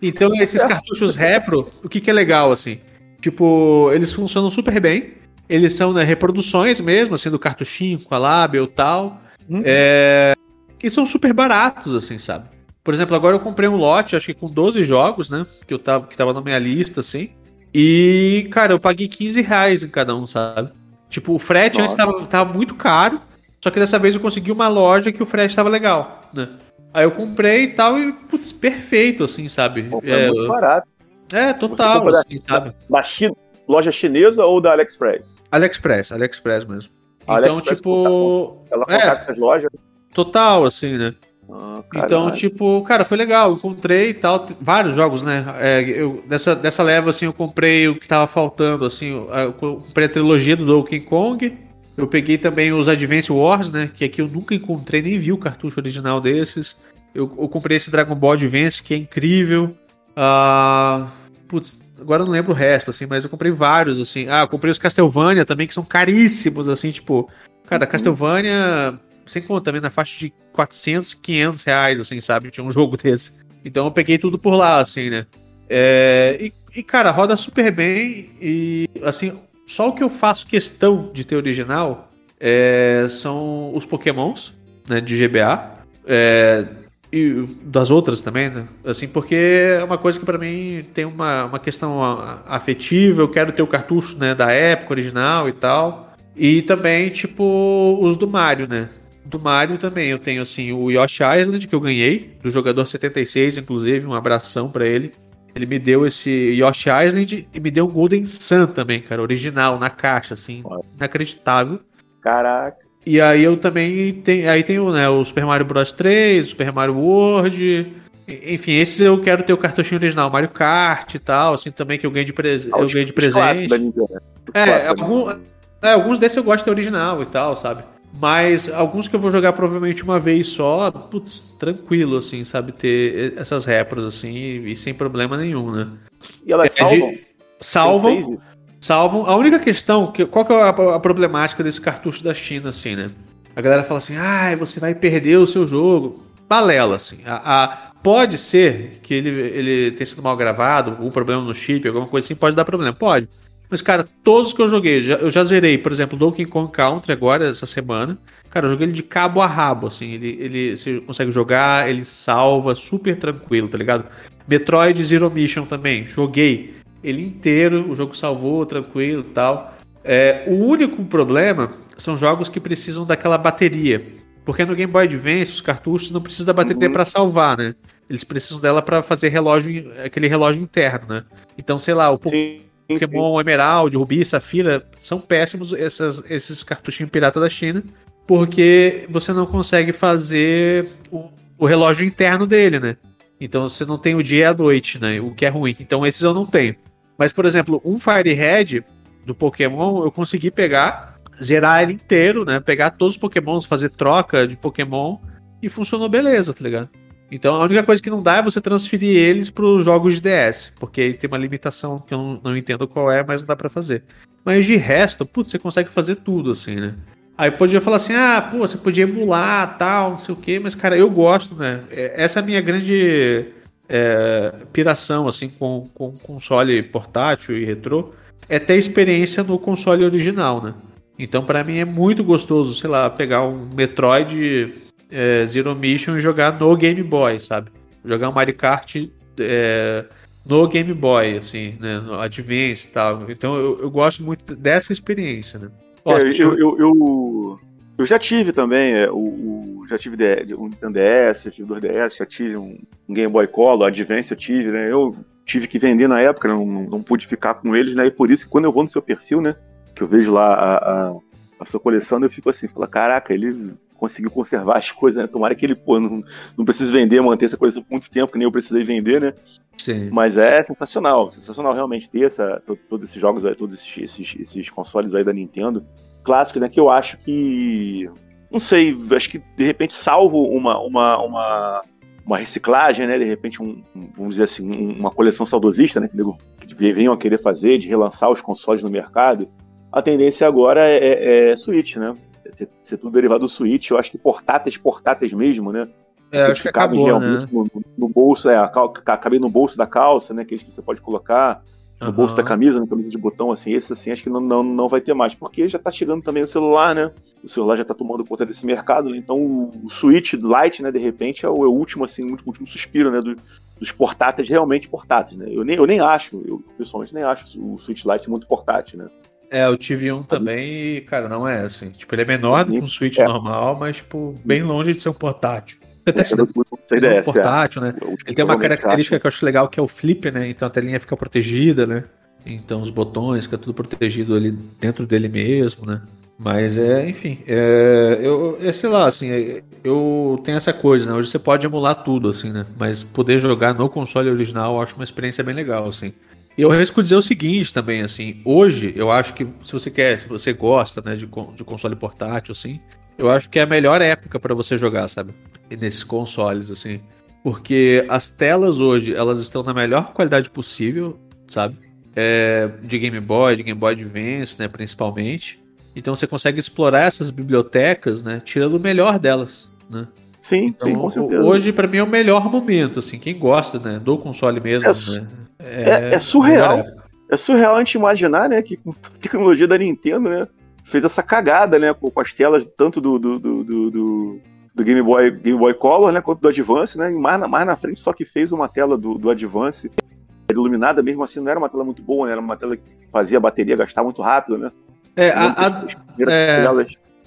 Então, esses cartuchos repro, o que, que é legal, assim? Tipo, eles funcionam super bem. Eles são né, reproduções mesmo, assim, do cartuchinho com a lábia e tal. Hum. É... E são super baratos, assim, sabe? Por exemplo, agora eu comprei um lote, acho que com 12 jogos, né? Que, eu tava, que tava na minha lista, assim. E, cara, eu paguei 15 reais em cada um, sabe? Tipo, o frete Nossa. antes tava, tava muito caro. Só que dessa vez eu consegui uma loja que o frete tava legal, né? Aí eu comprei e tal, e, putz, perfeito, assim, sabe? Pô, é, muito barato. É, total, assim, da, sabe? Da China, loja chinesa ou da AliExpress? AliExpress, AliExpress mesmo. Então, AliExpress, tipo. Ela é, essas lojas. Total, assim, né? Ah, então, tipo, cara, foi legal. encontrei e tal. Vários jogos, né? É, eu, dessa, dessa leva, assim, eu comprei o que tava faltando, assim. Eu comprei a trilogia do Donkey Kong. Eu peguei também os Advance Wars, né? Que aqui eu nunca encontrei, nem vi o cartucho original desses. Eu, eu comprei esse Dragon Ball Advance, que é incrível. Uh, putz, agora eu não lembro o resto, assim, mas eu comprei vários, assim. Ah, eu comprei os Castlevania também, que são caríssimos, assim, tipo. Cara, uhum. Castlevania sem conta também na faixa de 400, 500 reais, assim, sabe? Tinha um jogo desse. Então eu peguei tudo por lá, assim, né? É, e, e, cara, roda super bem e, assim, só o que eu faço questão de ter original é, são os pokémons, né, de GBA. É, e das outras também, né? Assim, porque é uma coisa que para mim tem uma, uma questão afetiva, eu quero ter o cartucho, né, da época original e tal. E também, tipo, os do Mario, né? do Mario também. Eu tenho assim o Yoshi Island que eu ganhei, do jogador 76, inclusive, um abração para ele. Ele me deu esse Yoshi Island e me deu um Golden Sun também, cara, original na caixa, assim, inacreditável. Caraca. E aí eu também tenho, aí tenho, né, o Super Mario Bros 3, o Super Mario World, enfim, esses eu quero ter o cartuchinho original, Mario Kart e tal, assim, também que eu ganhei de, prese ah, eu ganhei de presente. Né? É, algum, é, alguns desses eu gosto de ter original e tal, sabe? Mas alguns que eu vou jogar provavelmente uma vez só, putz, tranquilo, assim, sabe? Ter essas repras, assim, e, e sem problema nenhum, né? E elas é salvam? De... Salvam. Salvam. A única questão, que, qual que é a, a, problemática desse cartucho da China, assim, né? A galera fala assim, ah, você vai perder o seu jogo. Balela, assim. A, a, pode ser que ele, ele tenha sido mal gravado, algum problema no chip, alguma coisa assim, pode dar problema. Pode. Mas, cara, todos os que eu joguei, já, eu já zerei, por exemplo, Donkey Kong Country agora, essa semana. Cara, eu joguei ele de cabo a rabo, assim. Ele, ele você consegue jogar, ele salva super tranquilo, tá ligado? Metroid Zero Mission também, joguei ele inteiro, o jogo salvou tranquilo e tal. É, o único problema são jogos que precisam daquela bateria. Porque no Game Boy Advance, os cartuchos não precisam da bateria uhum. para salvar, né? Eles precisam dela para fazer relógio, aquele relógio interno, né? Então, sei lá, o Sim. Pokémon Emerald, Rubi, Safira, são péssimos essas, esses cartuchinhos pirata da China, porque você não consegue fazer o, o, relógio interno dele, né? Então você não tem o dia e a noite, né? O que é ruim. Então esses eu não tenho. Mas, por exemplo, um Fire Red do Pokémon, eu consegui pegar, zerar ele inteiro, né? Pegar todos os Pokémons, fazer troca de Pokémon e funcionou beleza, tá ligado? Então a única coisa que não dá é você transferir eles para os jogos de DS, porque tem uma limitação que eu não, não entendo qual é, mas não dá para fazer. Mas de resto, putz, você consegue fazer tudo assim, né? Aí podia falar assim, ah, pô, você podia emular, tal, não sei o quê, mas cara, eu gosto, né? É, essa é a minha grande é, piração, assim, com, com console portátil e retrô, é ter experiência no console original, né? Então, para mim é muito gostoso, sei lá, pegar um Metroid é, Zero Mission e jogar no Game Boy, sabe? Jogar um Mario Kart é, no Game Boy, assim, né? No Advance e tal. Então eu, eu gosto muito dessa experiência, né? É, eu, eu, eu, eu, já tive também, é, o, o, já tive um DS, já tive dois DS, já tive um, um Game Boy Color, Advance eu tive, né? Eu tive que vender na época, não, não pude ficar com eles, né? E por isso que quando eu vou no seu perfil, né? Que eu vejo lá a, a, a sua coleção, eu fico assim, fala, caraca, ele conseguiu conservar as coisas, né? Tomara que ele, pô, não, não precise vender, manter essa coisa por muito tempo, que nem eu precisei vender, né? Sim. Mas é sensacional, sensacional realmente ter essa, todos esses jogos, todos esses, esses, esses consoles aí da Nintendo. Clássicos, né? Que eu acho que. Não sei, acho que de repente salvo uma, uma, uma, uma reciclagem, né? De repente, um, vamos dizer assim, uma coleção saudosista, né? Que venham a querer fazer, de relançar os consoles no mercado. A tendência agora é, é, é Switch, né? Ser, ser tudo derivado do Switch. Eu acho que portáteis, portáteis mesmo, né? É, acho que acabou, né? No, no, bolso, é, cabem no bolso da calça, né? Que você pode colocar no uhum. bolso da camisa, na camisa de botão, assim, esse assim, acho que não, não, não vai ter mais, porque já tá chegando também o celular, né? O celular já tá tomando conta desse mercado, né? então o Switch Lite, né, de repente, é o, é o último, assim, o último, último suspiro, né, do, dos portáteis realmente portáteis, né? Eu nem, eu nem acho, eu pessoalmente nem acho o Switch Lite muito portátil, né? É, eu tive um também e, cara, não é assim. Tipo, ele é menor do que um Switch é. normal, mas, tipo, bem longe de ser um portátil. Até se é, um portátil, né? Ele tem uma característica que eu acho legal que é o flip, né? Então a telinha fica protegida, né? Então os botões fica tudo protegido ali dentro dele mesmo, né? Mas é, enfim, é, eu, é, sei lá, assim, é, eu tenho essa coisa, né? Hoje você pode emular tudo, assim, né? Mas poder jogar no console original eu acho uma experiência bem legal, assim. E eu arrisco dizer o seguinte também, assim, hoje eu acho que se você quer, se você gosta, né, de, de console portátil, assim, eu acho que é a melhor época para você jogar, sabe? Nesses consoles, assim. Porque as telas hoje, elas estão na melhor qualidade possível, sabe? É, de Game Boy, de Game Boy Advance, né, principalmente. Então você consegue explorar essas bibliotecas, né, tirando o melhor delas, né? Sim, então, sim, com certeza. Hoje, para mim, é o melhor momento, assim, quem gosta, né, do console mesmo, é, né? É, é, é surreal. É surreal a gente imaginar, né, que com a tecnologia da Nintendo, né, fez essa cagada, né, com, as telas tanto do, do, do, do, do Game Boy, Game Boy Color, né, quanto do Advance, né, e mais na, mais na frente só que fez uma tela do, do Advance iluminada, mesmo assim não era uma tela muito boa, né, era uma tela que fazia a bateria gastar muito rápido, né. É, a, a, é,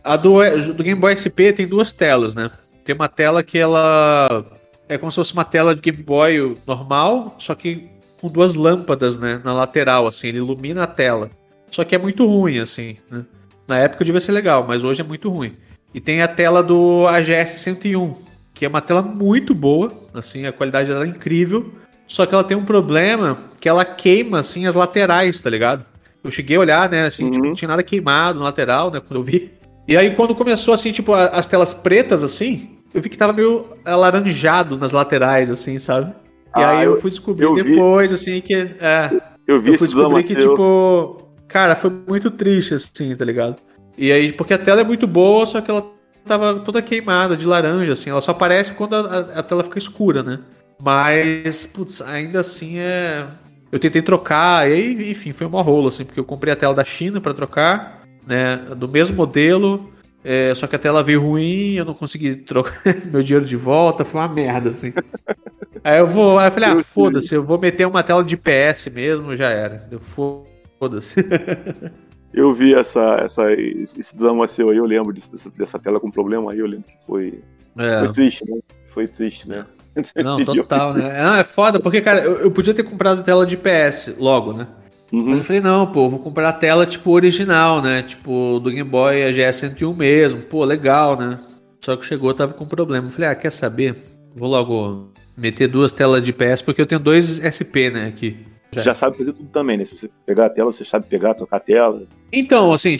a do, do Game Boy SP tem duas telas, né, tem uma tela que ela é como se fosse uma tela de Game Boy normal, só que com duas lâmpadas, né, na lateral, assim, ele ilumina a tela. Só que é muito ruim, assim, né? Na época devia ser legal, mas hoje é muito ruim. E tem a tela do AGS 101, que é uma tela muito boa, assim, a qualidade dela é incrível. Só que ela tem um problema que ela queima, assim, as laterais, tá ligado? Eu cheguei a olhar, né, assim, uhum. tipo, não tinha nada queimado na lateral, né, quando eu vi. E aí quando começou, assim, tipo, as telas pretas, assim, eu vi que tava meio alaranjado nas laterais, assim, sabe? E ah, aí eu, fui descobrir depois, vi. assim, que... É, eu vi eu fui descobrir que, seu. tipo Cara, foi muito triste, assim, tá ligado? E aí, porque a tela é muito boa, só que ela tava toda queimada de laranja, assim. Ela só aparece quando a, a tela fica escura, né? Mas, putz, ainda assim é. Eu tentei trocar, e aí, enfim, foi uma rola, assim, porque eu comprei a tela da China para trocar, né? Do mesmo modelo, é, só que a tela veio ruim, eu não consegui trocar meu dinheiro de volta, foi uma merda, assim. Aí eu vou, aí eu falei, ah, foda-se, eu vou meter uma tela de PS mesmo, já era. Foda-se. eu vi essa, essa, esse drama seu aí, eu lembro dessa, dessa tela com problema aí, eu lembro que foi, é. foi triste, né? Foi triste, né? Não, total, né? Ah, é foda, porque, cara, eu, eu podia ter comprado tela de PS logo, né? Uhum. Mas eu falei, não, pô, vou comprar a tela, tipo, original, né? Tipo, do Game Boy a GS101 mesmo. Pô, legal, né? Só que chegou, tava com problema. Eu falei, ah, quer saber? Vou logo meter duas telas de PS, porque eu tenho dois SP, né, aqui. Já. já sabe fazer tudo também, né? Se você pegar a tela, você sabe pegar, tocar a tela. Então, assim,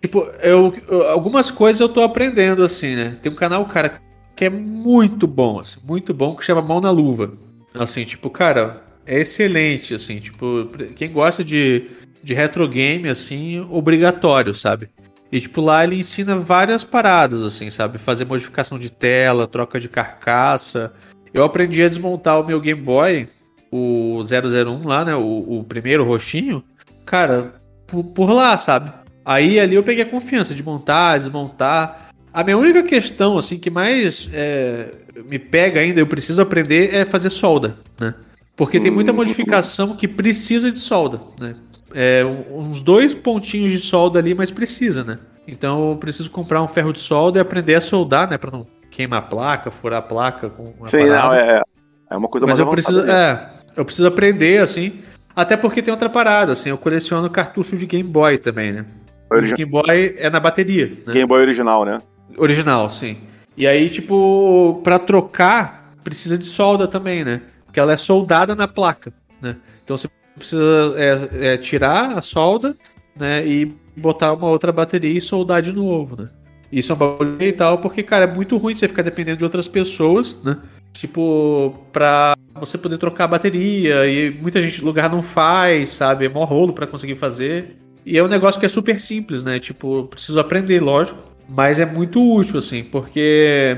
tipo, eu, eu, algumas coisas eu tô aprendendo, assim, né? Tem um canal, cara, que é muito bom, assim, muito bom, que chama Mão na Luva. Assim, tipo, cara, é excelente, assim, tipo, quem gosta de, de retro game, assim, obrigatório, sabe? E, tipo, lá ele ensina várias paradas, assim, sabe? Fazer modificação de tela, troca de carcaça. Eu aprendi a desmontar o meu Game Boy o 001 lá, né? O, o primeiro roxinho, cara, por, por, lá, sabe? Aí ali eu peguei a confiança de montar, desmontar. A minha única questão, assim, que mais é, me pega ainda, eu preciso aprender, é fazer solda, né? Porque tem muita modificação que precisa de solda, né? É, uns dois pontinhos de solda ali, mas precisa, né? Então eu preciso comprar um ferro de solda e aprender a soldar, né? Pra não queimar a placa, furar a placa com uma Sim, parada. não, é, é uma coisa Mas eu preciso, é, eu preciso aprender, assim. Até porque tem outra parada, assim, eu coleciono cartucho de Game Boy também, né? O de Game Boy é na bateria. Né? Game Boy original, né? Original, sim. E aí, tipo, para trocar, precisa de solda também, né? Porque ela é soldada na placa, né? Então você precisa é, é, tirar a solda, né? E botar uma outra bateria e soldar de novo, né? Isso é um bagulho e tal, porque, cara, é muito ruim você ficar dependendo de outras pessoas, né? Tipo, pra você poder trocar a bateria, e muita gente no lugar não faz, sabe? É mó rolo pra conseguir fazer. E é um negócio que é super simples, né? Tipo, preciso aprender, lógico. Mas é muito útil, assim, porque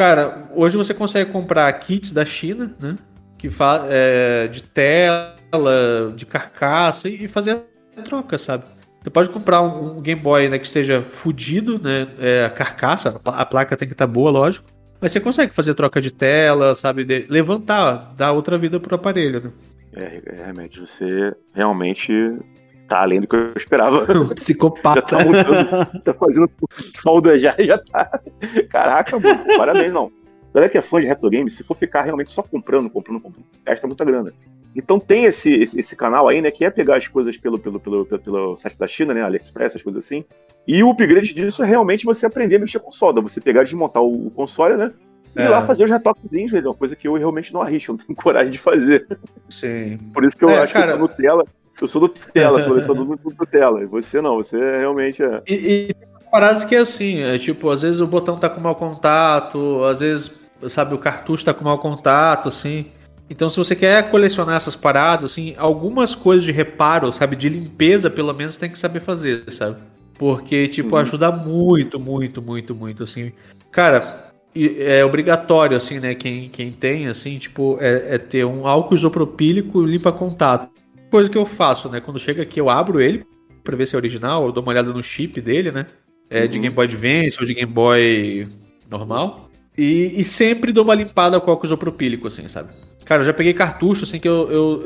Cara, hoje você consegue comprar kits da China, né? Que fa é, de tela, de carcaça e fazer a troca, sabe? Você pode comprar um, um Game Boy né, que seja fudido, né? É, a carcaça, a placa tem que estar tá boa, lógico. Mas você consegue fazer troca de tela, sabe? De, levantar, dar outra vida pro aparelho, né? É, é, realmente, você realmente tá além do que eu esperava. Psicopata. Já tá montando, tá fazendo solda já, já tá. Caraca, mano, parabéns, não. Galera que é fã de retro games, se for ficar realmente só comprando, comprando, comprando, gasta muita grana. Então tem esse, esse, esse, canal aí, né, que é pegar as coisas pelo, pelo, pelo, pelo, pelo site da China, né, AliExpress, essas coisas assim. E o upgrade disso é realmente você aprender a mexer com solda, você pegar e desmontar o, o console, né, e é. lá fazer os retoquezinhos, é uma coisa que eu realmente não arrisco, não tenho coragem de fazer. Sim. Por isso que eu é, acho cara... que eu sou Nutella, eu sou Nutella, sou do Nutella, e você não, você realmente é... E, e paradas que é assim, é tipo, às vezes o botão tá com mau contato, às vezes, sabe, o cartucho tá com mau contato, assim... Então, se você quer colecionar essas paradas, assim, algumas coisas de reparo, sabe, de limpeza, pelo menos, tem que saber fazer, sabe? Porque, tipo, uhum. ajuda muito, muito, muito, muito, assim. Cara, é obrigatório, assim, né? Quem, quem tem, assim, tipo, é, é ter um álcool isopropílico limpa contato. Coisa que eu faço, né? Quando chega aqui, eu abro ele pra ver se é original, eu dou uma olhada no chip dele, né? É, uhum. De Game Boy Advance ou de Game Boy normal. E, e sempre dou uma limpada com álcool isopropílico, assim, sabe? Cara, eu já peguei cartucho, assim, que eu, eu,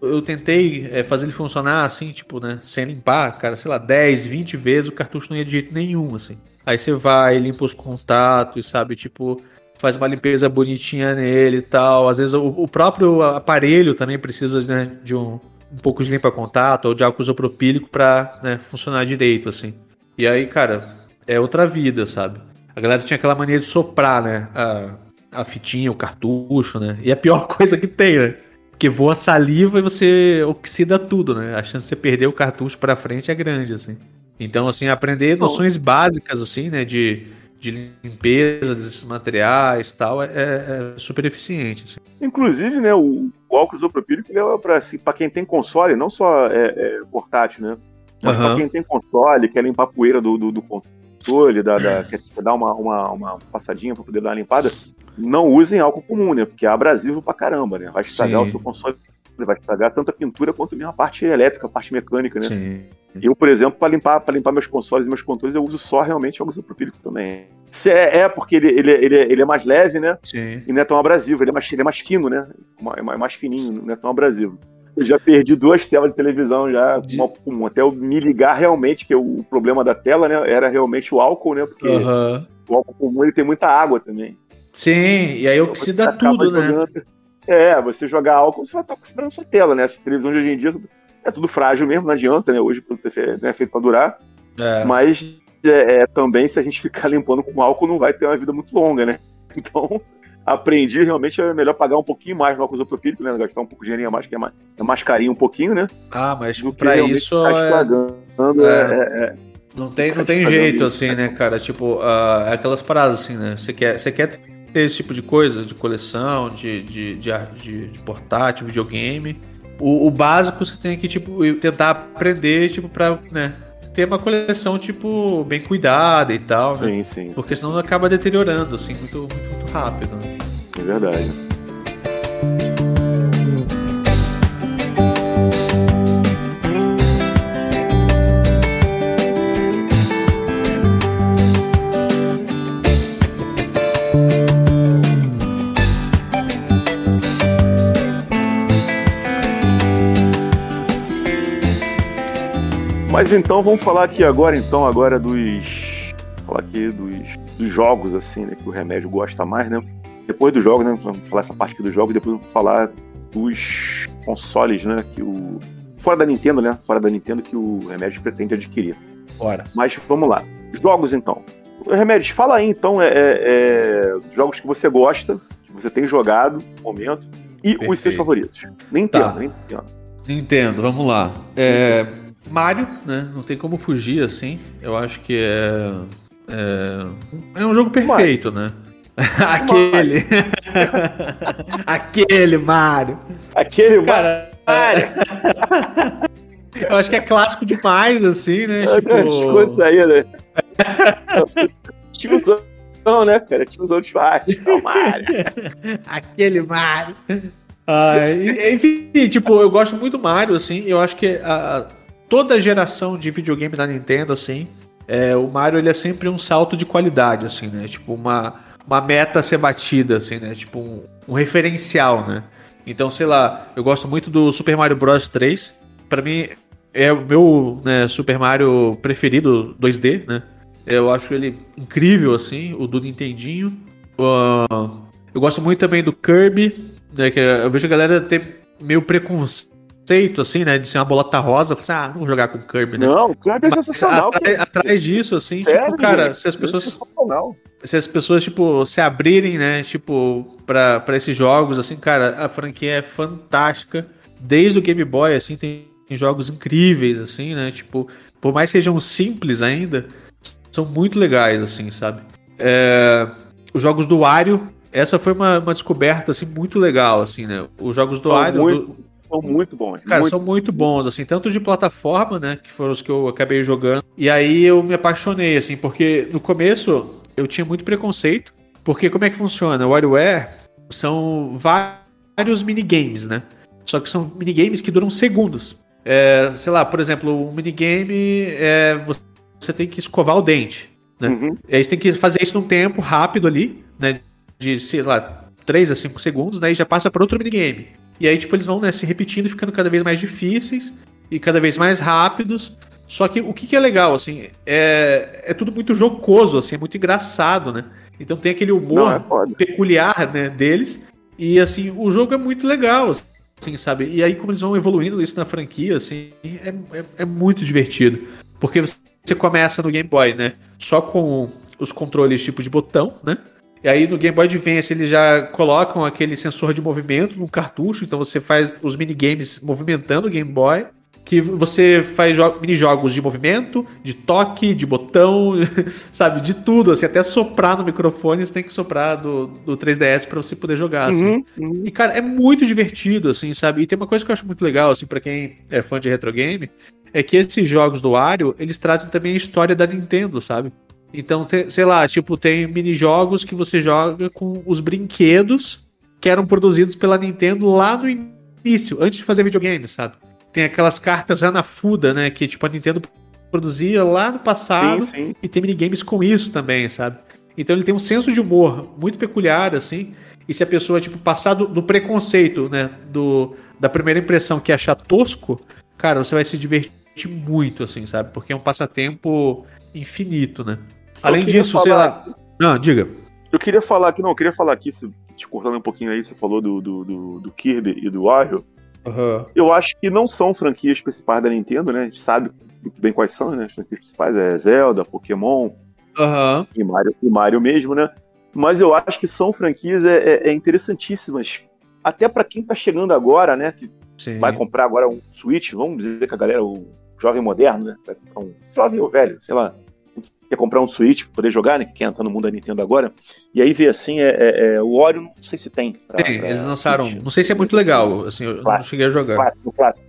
eu, eu tentei é, fazer ele funcionar, assim, tipo, né? Sem limpar, cara, sei lá, 10, 20 vezes o cartucho não ia de jeito nenhum, assim. Aí você vai, limpa os contatos, sabe? Tipo, faz uma limpeza bonitinha nele e tal. Às vezes o, o próprio aparelho também precisa né, de um, um pouco de limpa-contato ou de álcool isopropílico pra né, funcionar direito, assim. E aí, cara, é outra vida, sabe? A galera tinha aquela mania de soprar, né? A, a fitinha, o cartucho, né? E é a pior coisa que tem, né? Porque voa saliva e você oxida tudo, né? A chance de você perder o cartucho pra frente é grande, assim. Então, assim, aprender noções básicas, assim, né, de, de limpeza desses materiais tal, é, é super eficiente. Assim. Inclusive, né, o, o álcool isopropílico é para assim, quem tem console, não só é, é portátil, né? Mas uhum. para quem tem console, quer limpar a poeira do, do, do controle, da, da, quer dar uma, uma, uma passadinha para poder dar uma limpada, não usem álcool comum, né? Porque é abrasivo pra caramba, né? Vai estragar Sim. o seu console vai estragar tanto a pintura quanto mesmo a parte elétrica, a parte mecânica, né? Sim. Eu, por exemplo, para limpar, para limpar meus consoles e meus controles, eu uso só realmente álcool isopropílico também. É, é, porque ele, ele, ele, ele, é mais leve, né? Sim. E não é tão abrasivo, ele é mais, ele é mais fino, né? É mais fininho, não é tão abrasivo. Eu já perdi duas telas de televisão já, de... com, até eu me ligar realmente, que o problema da tela, né, era realmente o álcool, né? Porque uhum. o álcool comum ele tem muita água também. Né? Sim, e aí oxida tudo, né? Jogando, é, você jogar álcool, você vai estar oxidando sua tela, né? Essa televisão de hoje em dia é tudo frágil mesmo, não adianta, né? Hoje não é feito para durar. É. Mas é, é, também, se a gente ficar limpando com álcool, não vai ter uma vida muito longa, né? Então, aprendi realmente é melhor pagar um pouquinho mais no álcool isopropílico, né? Gastar um pouco de dinheiro a mais, que é mais, é mais carinho um pouquinho, né? Ah, mas para isso. É... É, é... Não tem, não tem jeito, assim, né, cara? Tipo, uh, aquelas paradas assim, né? Você quer, você quer ter esse tipo de coisa, de coleção, de, de, de, de, de portátil, videogame. O, o, básico você tem que, tipo, tentar aprender, tipo, pra, né, ter uma coleção, tipo, bem cuidada e tal, né? Sim, sim. Porque senão acaba deteriorando, assim, muito, muito, muito rápido. Né? É verdade. Mas então vamos falar aqui agora, então, agora dos. Falar aqui dos, dos jogos, assim, né? Que o remédio gosta mais, né? Depois dos jogos, né? Vamos falar essa parte aqui dos jogos, depois vamos falar dos consoles, né? Que o. Fora da Nintendo, né? Fora da Nintendo que o remédio pretende adquirir. Bora. Mas vamos lá. Jogos então. Remédios, fala aí então é, é, é, jogos que você gosta, que você tem jogado no momento, e Perfeito. os seus favoritos. Nintendo, tá. Nintendo. Nintendo, vamos lá. É, Mario, né? Não tem como fugir assim. Eu acho que é. É, é um jogo perfeito, Mario. né? Aquele. Aquele Mario. Aquele Cara, Mario. Eu acho que é clássico demais, assim, né? Tipo... Escuta aí, né? Não, né, cara? Outros Mario. Não, Mario. Aquele Mario. Ah, enfim, tipo, eu gosto muito do Mario, assim. Eu acho que a, toda geração de videogame da Nintendo, assim, é, o Mario ele é sempre um salto de qualidade, assim, né? Tipo, uma, uma meta a ser batida, assim, né? Tipo, um, um referencial, né? Então, sei lá, eu gosto muito do Super Mario Bros 3. Para mim, é o meu né, Super Mario preferido 2D, né? Eu acho ele incrível, assim, o do Nintendinho. Uh, eu gosto muito também do Kirby, né? Que eu vejo a galera ter meio preconceito, assim, né? De ser uma bolota rosa. Assim, ah, não vou jogar com Kirby, né? Não, o Kirby é sensacional. Atrás, atrás disso, assim, Sério, tipo, cara, gente? se as pessoas. É se as pessoas, tipo, se abrirem, né, tipo, pra, pra esses jogos, assim, cara, a franquia é fantástica. Desde o Game Boy, assim, tem jogos incríveis, assim, né? Tipo, por mais que sejam simples ainda, são muito legais, assim, sabe? É, os jogos do Wario, essa foi uma, uma, descoberta, assim, muito legal, assim, né? Os jogos do Wario... Do... São muito bons. Cara, muito... são muito bons, assim, tanto de plataforma, né, que foram os que eu acabei jogando, e aí eu me apaixonei, assim, porque no começo eu tinha muito preconceito, porque como é que funciona? O WarioWare são vários minigames, né? Só que são minigames que duram segundos. É, sei lá, por exemplo, um minigame é você tem que escovar o dente. Né? Uhum. E aí você tem que fazer isso num tempo rápido ali, né? De, sei lá, 3 a 5 segundos, daí né? já passa para outro minigame. E aí, tipo, eles vão né, se repetindo e ficando cada vez mais difíceis e cada vez mais rápidos. Só que o que, que é legal, assim, é, é tudo muito jocoso, assim, é muito engraçado, né? Então tem aquele humor Não, é peculiar, né, deles. E, assim, o jogo é muito legal, assim, sabe? E aí, como eles vão evoluindo isso na franquia, assim, é, é, é muito divertido. Porque você começa no Game Boy, né? Só com os controles tipo de botão, né? E aí no Game Boy Advance eles já colocam aquele sensor de movimento no cartucho, então você faz os minigames movimentando o Game Boy que você faz mini-jogos de movimento, de toque, de botão, sabe, de tudo, assim, até soprar no microfone você tem que soprar do, do 3DS para você poder jogar, assim. Uhum, uhum. E, cara, é muito divertido, assim, sabe? E tem uma coisa que eu acho muito legal, assim, para quem é fã de retro game, é que esses jogos do Wario, eles trazem também a história da Nintendo, sabe? Então, sei lá, tipo, tem mini-jogos que você joga com os brinquedos que eram produzidos pela Nintendo lá no início, antes de fazer videogame, sabe? tem aquelas cartas Anafuda, né? Que tipo a Nintendo produzia lá no passado sim, sim. e tem minigames com isso também, sabe? Então ele tem um senso de humor muito peculiar, assim. E se a pessoa, tipo, passar do, do preconceito, né? Do, da primeira impressão que é achar tosco, cara, você vai se divertir muito, assim, sabe? Porque é um passatempo infinito, né? Além disso, sei lá. Não, diga. Eu queria falar aqui, não, eu queria falar aqui, te cortando um pouquinho aí, você falou do, do, do, do Kirby e do Wario. Uhum. Eu acho que não são franquias principais da Nintendo, né? A gente sabe muito bem quais são, né? As franquias principais é Zelda, Pokémon uhum. e, Mario, e Mario mesmo, né? Mas eu acho que são franquias é, é, é interessantíssimas. Até para quem tá chegando agora, né? Que Sim. vai comprar agora um Switch, vamos dizer que a galera, o jovem moderno, né? Um jovem ou velho, sei lá, quer comprar um Switch pra poder jogar, né? Que quer entrar no mundo da Nintendo agora. E aí vê assim, é, é, é o Oreo, não sei se tem. Pra, tem, pra eles lançaram. Switch. Não sei se é muito legal, assim, eu clássico, não cheguei a jogar. Clássico, clássico.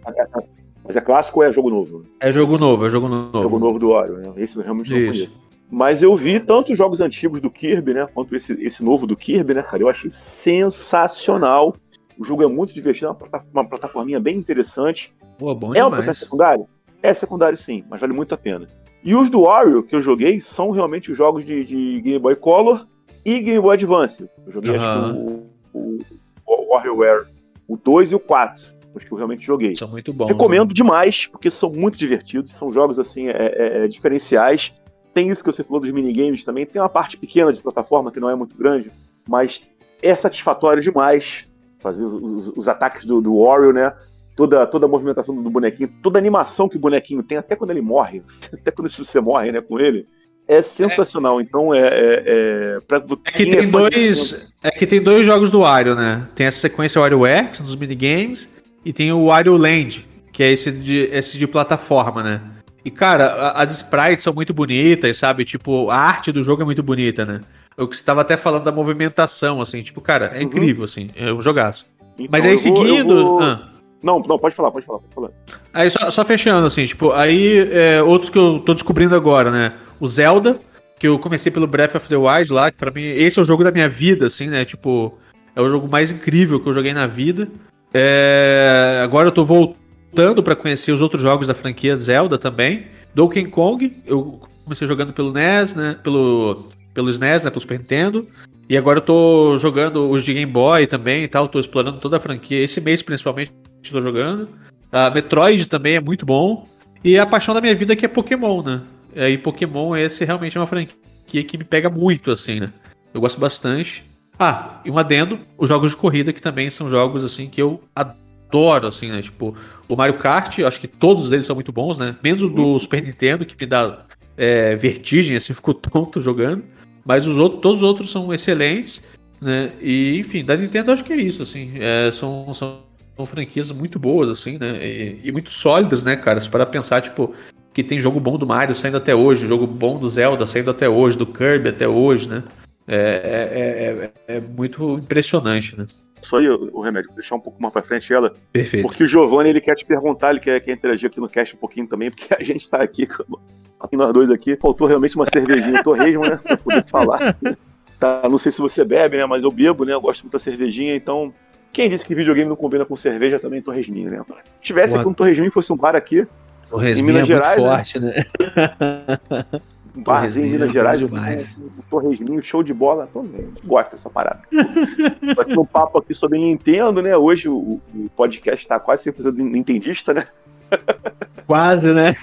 Mas é clássico ou é jogo novo? É jogo novo, é jogo novo. Jogo novo do Oreo, né? Esse eu realmente Isso. não conheço. Mas eu vi tanto os jogos antigos do Kirby, né? Quanto esse, esse novo do Kirby, né, cara? Eu achei sensacional. O jogo é muito divertido, é uma, uma plataforminha bem interessante. Pô, bom é demais. um processo secundário? É secundário sim, mas vale muito a pena. E os do Wario que eu joguei são realmente os jogos de, de Game Boy Color e Game Boy Advance. Eu joguei uhum. acho que o, o, WarioWare, o 2 e o 4, os que eu realmente joguei. São muito bons. Recomendo né? demais, porque são muito divertidos, são jogos assim, é, é, é, diferenciais. Tem isso que você falou dos minigames também, tem uma parte pequena de plataforma que não é muito grande, mas é satisfatório demais fazer os, os, os ataques do, do Wario, né? Toda, toda a movimentação do bonequinho, toda a animação que o bonequinho tem, até quando ele morre, até quando você morre né, com ele, é sensacional. É. Então é. é, é, pra, é que tem dois. É que tem dois jogos do Wario, né? Tem essa sequência WarioWare, que são dos minigames, e tem o Wario Land, que é esse de, esse de plataforma, né? E, cara, as sprites são muito bonitas, sabe? Tipo, a arte do jogo é muito bonita, né? O que você estava até falando da movimentação, assim, tipo, cara, é uhum. incrível, assim, é um jogaço. Então, Mas aí, seguindo. Vou... Ah. Não, não, pode falar, pode falar, pode falar. Aí só, só fechando, assim, tipo, aí é, outros que eu tô descobrindo agora, né? O Zelda, que eu comecei pelo Breath of the Wild lá, que pra mim esse é o jogo da minha vida, assim, né? Tipo, é o jogo mais incrível que eu joguei na vida. É, agora eu tô voltando para conhecer os outros jogos da franquia Zelda também. Donkey Kong, eu comecei jogando pelo NES, né? Pelo, pelo SNES, né? Pelo Super Nintendo. E agora eu tô jogando os de Game Boy também e tal. Tô explorando toda a franquia. Esse mês, principalmente, tô jogando. A Metroid também é muito bom. E a paixão da minha vida que é Pokémon, né? E Pokémon, esse realmente é uma franquia que me pega muito, assim, né? Eu gosto bastante. Ah, e um adendo, os jogos de corrida que também são jogos, assim, que eu adoro, assim, né? Tipo, o Mario Kart, eu acho que todos eles são muito bons, né? Menos o do Super Nintendo, que me dá é, vertigem, assim, fico tonto jogando. Mas os outros, todos os outros são excelentes, né? E, enfim, da Nintendo acho que é isso, assim. É, são, são, são, franquias muito boas, assim, né? E, e, muito sólidas, né, cara? Se para pensar, tipo, que tem jogo bom do Mario saindo até hoje, jogo bom do Zelda saindo até hoje, do Kirby até hoje, né? É, é, é, é muito impressionante, né? Só aí, o remédio, deixar um pouco mais pra frente ela. Perfeito. Porque o Giovanni, ele quer te perguntar, ele quer, quer interagir aqui no cast um pouquinho também, porque a gente tá aqui aqui nós dois aqui, faltou realmente uma cervejinha torresmo, né? Pra poder falar. Tá, não sei se você bebe, né? Mas eu bebo, né? Eu gosto muito da cervejinha, então. Quem disse que videogame não combina com cerveja também torresminho, né? Se tivesse aqui um torresminho, fosse um bar aqui. Torresminho em Minas é Gerais, muito né? forte, né? Um barzinho em Minas é Gerais, demais. Um, torresminho, show de bola. Então, gosto dessa parada. Aqui um papo aqui sobre Nintendo, né? Hoje o, o podcast tá quase 100% nintendista, né? Quase, né?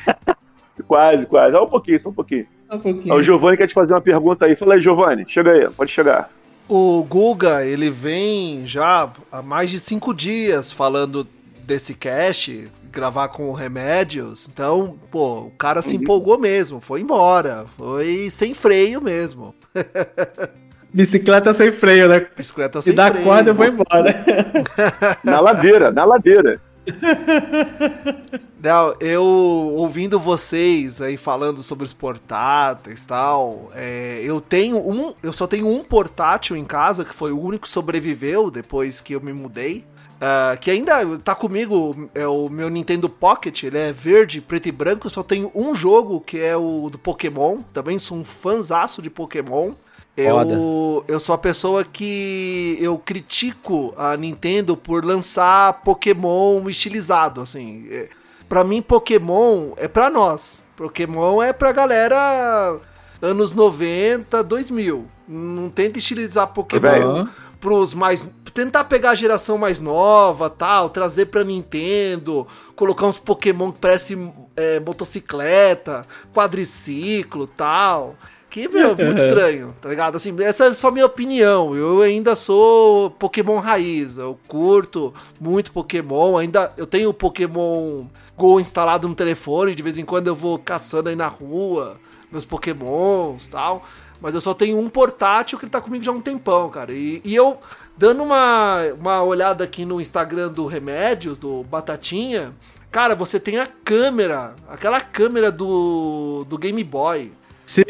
Quase, quase. Só um pouquinho, só um pouquinho. Um pouquinho. o Giovanni quer te fazer uma pergunta aí. Fala aí, Giovanni. Chega aí, pode chegar. O Guga, ele vem já há mais de cinco dias falando desse cast, gravar com Remédios. Então, pô, o cara se uhum. empolgou mesmo, foi embora. Foi sem freio mesmo. Bicicleta sem freio, né? Bicicleta sem freio. E da corda eu vou embora. na ladeira, na ladeira. Não, eu ouvindo vocês aí falando sobre os portáteis e tal, é, eu tenho um, eu só tenho um portátil em casa que foi o único que sobreviveu depois que eu me mudei. Uh, que ainda tá comigo, é o meu Nintendo Pocket, ele é verde, preto e branco, só tenho um jogo que é o do Pokémon, também sou um fãzaço de Pokémon. Eu, eu sou a pessoa que eu critico a Nintendo por lançar Pokémon estilizado, assim. É, para mim, Pokémon é para nós. Pokémon é pra galera anos 90, 2000. Não tenta estilizar Pokémon uhum. pros mais. Tentar pegar a geração mais nova, tal, trazer pra Nintendo, colocar uns Pokémon que parecem é, motocicleta, quadriciclo, tal. Que, meu, muito estranho, tá ligado? Assim, essa é só minha opinião. Eu ainda sou Pokémon raiz. Eu curto muito Pokémon. Ainda eu tenho Pokémon Go instalado no telefone. De vez em quando eu vou caçando aí na rua meus Pokémons tal. Mas eu só tenho um portátil que tá comigo já há um tempão, cara. E, e eu, dando uma, uma olhada aqui no Instagram do Remédios, do Batatinha, cara, você tem a câmera, aquela câmera do, do Game Boy. Sim!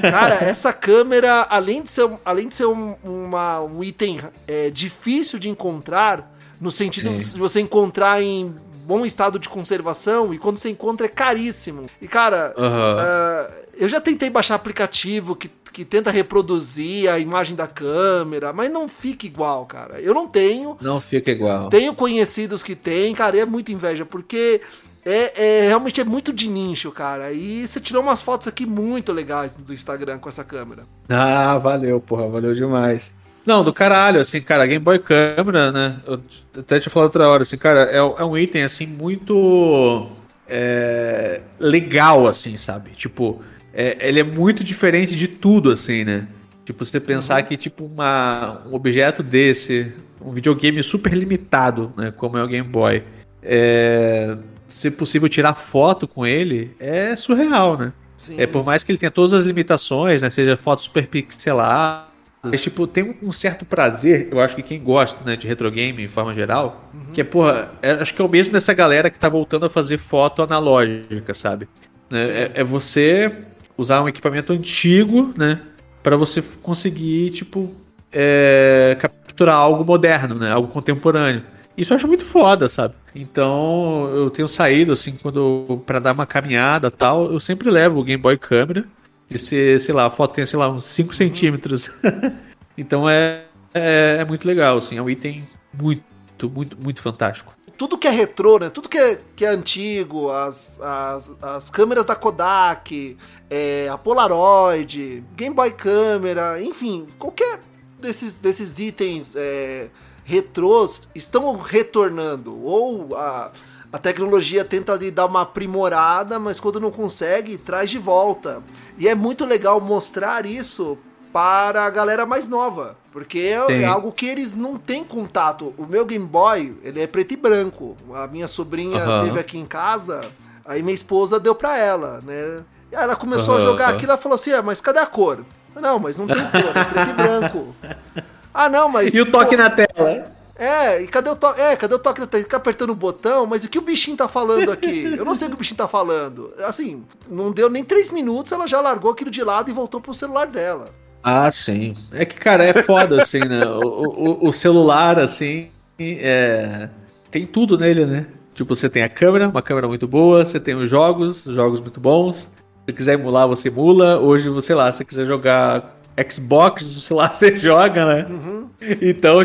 Cara, essa câmera, além de ser, além de ser um, uma, um item é, difícil de encontrar, no sentido Sim. de você encontrar em bom estado de conservação, e quando você encontra é caríssimo. E, cara, uhum. uh, eu já tentei baixar aplicativo que, que tenta reproduzir a imagem da câmera, mas não fica igual, cara. Eu não tenho. Não fica igual. Tenho conhecidos que tem, cara, e é muita inveja, porque é, é, realmente é muito de nicho, cara. E você tirou umas fotos aqui muito legais do Instagram com essa câmera. Ah, valeu, porra, valeu demais. Não, do caralho, assim, cara, Game Boy Câmera, né? Eu até te falei outra hora, assim, cara, é, é um item, assim, muito é, legal, assim, sabe? Tipo, é, ele é muito diferente de tudo, assim, né? Tipo, você pensar uhum. que, tipo, uma, um objeto desse, um videogame super limitado, né? Como é o Game Boy, é, ser possível tirar foto com ele é surreal, né? Sim, é por mais que ele tenha todas as limitações, né? Seja foto super pixelada. Mas, tipo, tem um certo prazer, eu acho que quem gosta, né, de retro game em forma geral, uhum. que é, porra, é, acho que é o mesmo dessa galera que tá voltando a fazer foto analógica, sabe? Né? É, é, você usar um equipamento antigo, né, para você conseguir, tipo, é, capturar algo moderno, né, algo contemporâneo. Isso eu acho muito foda, sabe? Então, eu tenho saído, assim, quando para dar uma caminhada tal, eu sempre levo o Game Boy Câmera. de ser, sei lá, a foto tem, sei lá, uns 5 centímetros. então é, é, é, muito legal, assim, é um item muito, muito, muito fantástico. Tudo que é retrô, né? Tudo que é, que é antigo, as, as, as câmeras da Kodak, é, a Polaroid, Game Boy Câmera, enfim, qualquer desses, desses itens é, retrôs estão retornando. Ou a, a tecnologia tenta lhe dar uma aprimorada, mas quando não consegue, traz de volta. E é muito legal mostrar isso para a galera mais nova, porque é, é algo que eles não têm contato. O meu Game Boy, ele é preto e branco. A minha sobrinha uhum. teve aqui em casa, aí minha esposa deu para ela, né? E aí ela começou uhum. a jogar aquilo, ela falou assim: ah, mas cadê a cor?" Não, mas não tem cor, é preto e branco. Ah, não, mas. E o toque pô, na tela? É, e cadê o toque? É, cadê o toque na tela? Fica apertando o botão, mas o que o bichinho tá falando aqui? Eu não sei o que o bichinho tá falando. Assim, não deu nem três minutos, ela já largou aquilo de lado e voltou pro celular dela. Ah, sim. É que, cara, é foda, assim, né? O, o, o celular, assim, é... tem tudo nele, né? Tipo, você tem a câmera, uma câmera muito boa, você tem os jogos, jogos muito bons, se quiser emular, você emula. Hoje, sei lá, se quiser jogar Xbox, sei lá, você joga, né? Uhum. Então,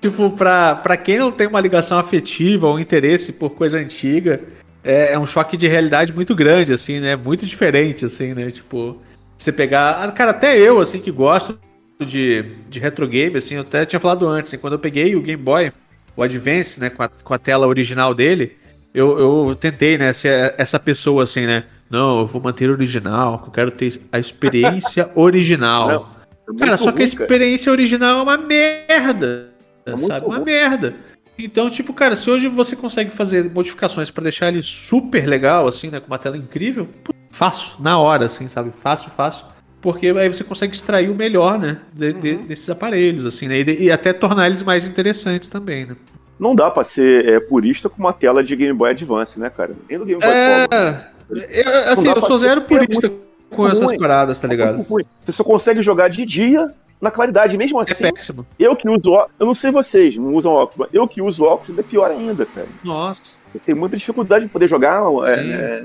tipo, pra, pra quem não tem uma ligação afetiva ou interesse por coisa antiga, é, é um choque de realidade muito grande, assim, né? Muito diferente, assim, né? Tipo, você pegar. Ah, cara, até eu, assim, que gosto de, de retro game, assim, eu até tinha falado antes, assim, quando eu peguei o Game Boy, o Advance, né, com a, com a tela original dele, eu, eu tentei, né, ser essa pessoa, assim, né? Não, eu vou manter original, eu quero ter a experiência original. Não, é cara, só ruim, que a experiência cara. original é uma merda. É sabe? Uma merda. Então, tipo, cara, se hoje você consegue fazer modificações para deixar ele super legal, assim, né? Com uma tela incrível, fácil, na hora, assim, sabe? Fácil, fácil. Porque aí você consegue extrair o melhor, né? De, uhum. de, desses aparelhos, assim, né? E, e, até tornar eles mais interessantes também, né? Não dá para ser é, purista com uma tela de Game Boy Advance, né, cara? Nem no Game Boy é... Color. Eu, assim, eu sou zero purista com ruim. essas paradas, tá ligado? Você só consegue jogar de dia na claridade, mesmo é assim. É péssimo. Eu que uso óculos, eu não sei vocês, não usam óculos, eu que uso óculos é pior ainda, cara. Nossa. Eu tenho muita dificuldade de poder jogar é, é,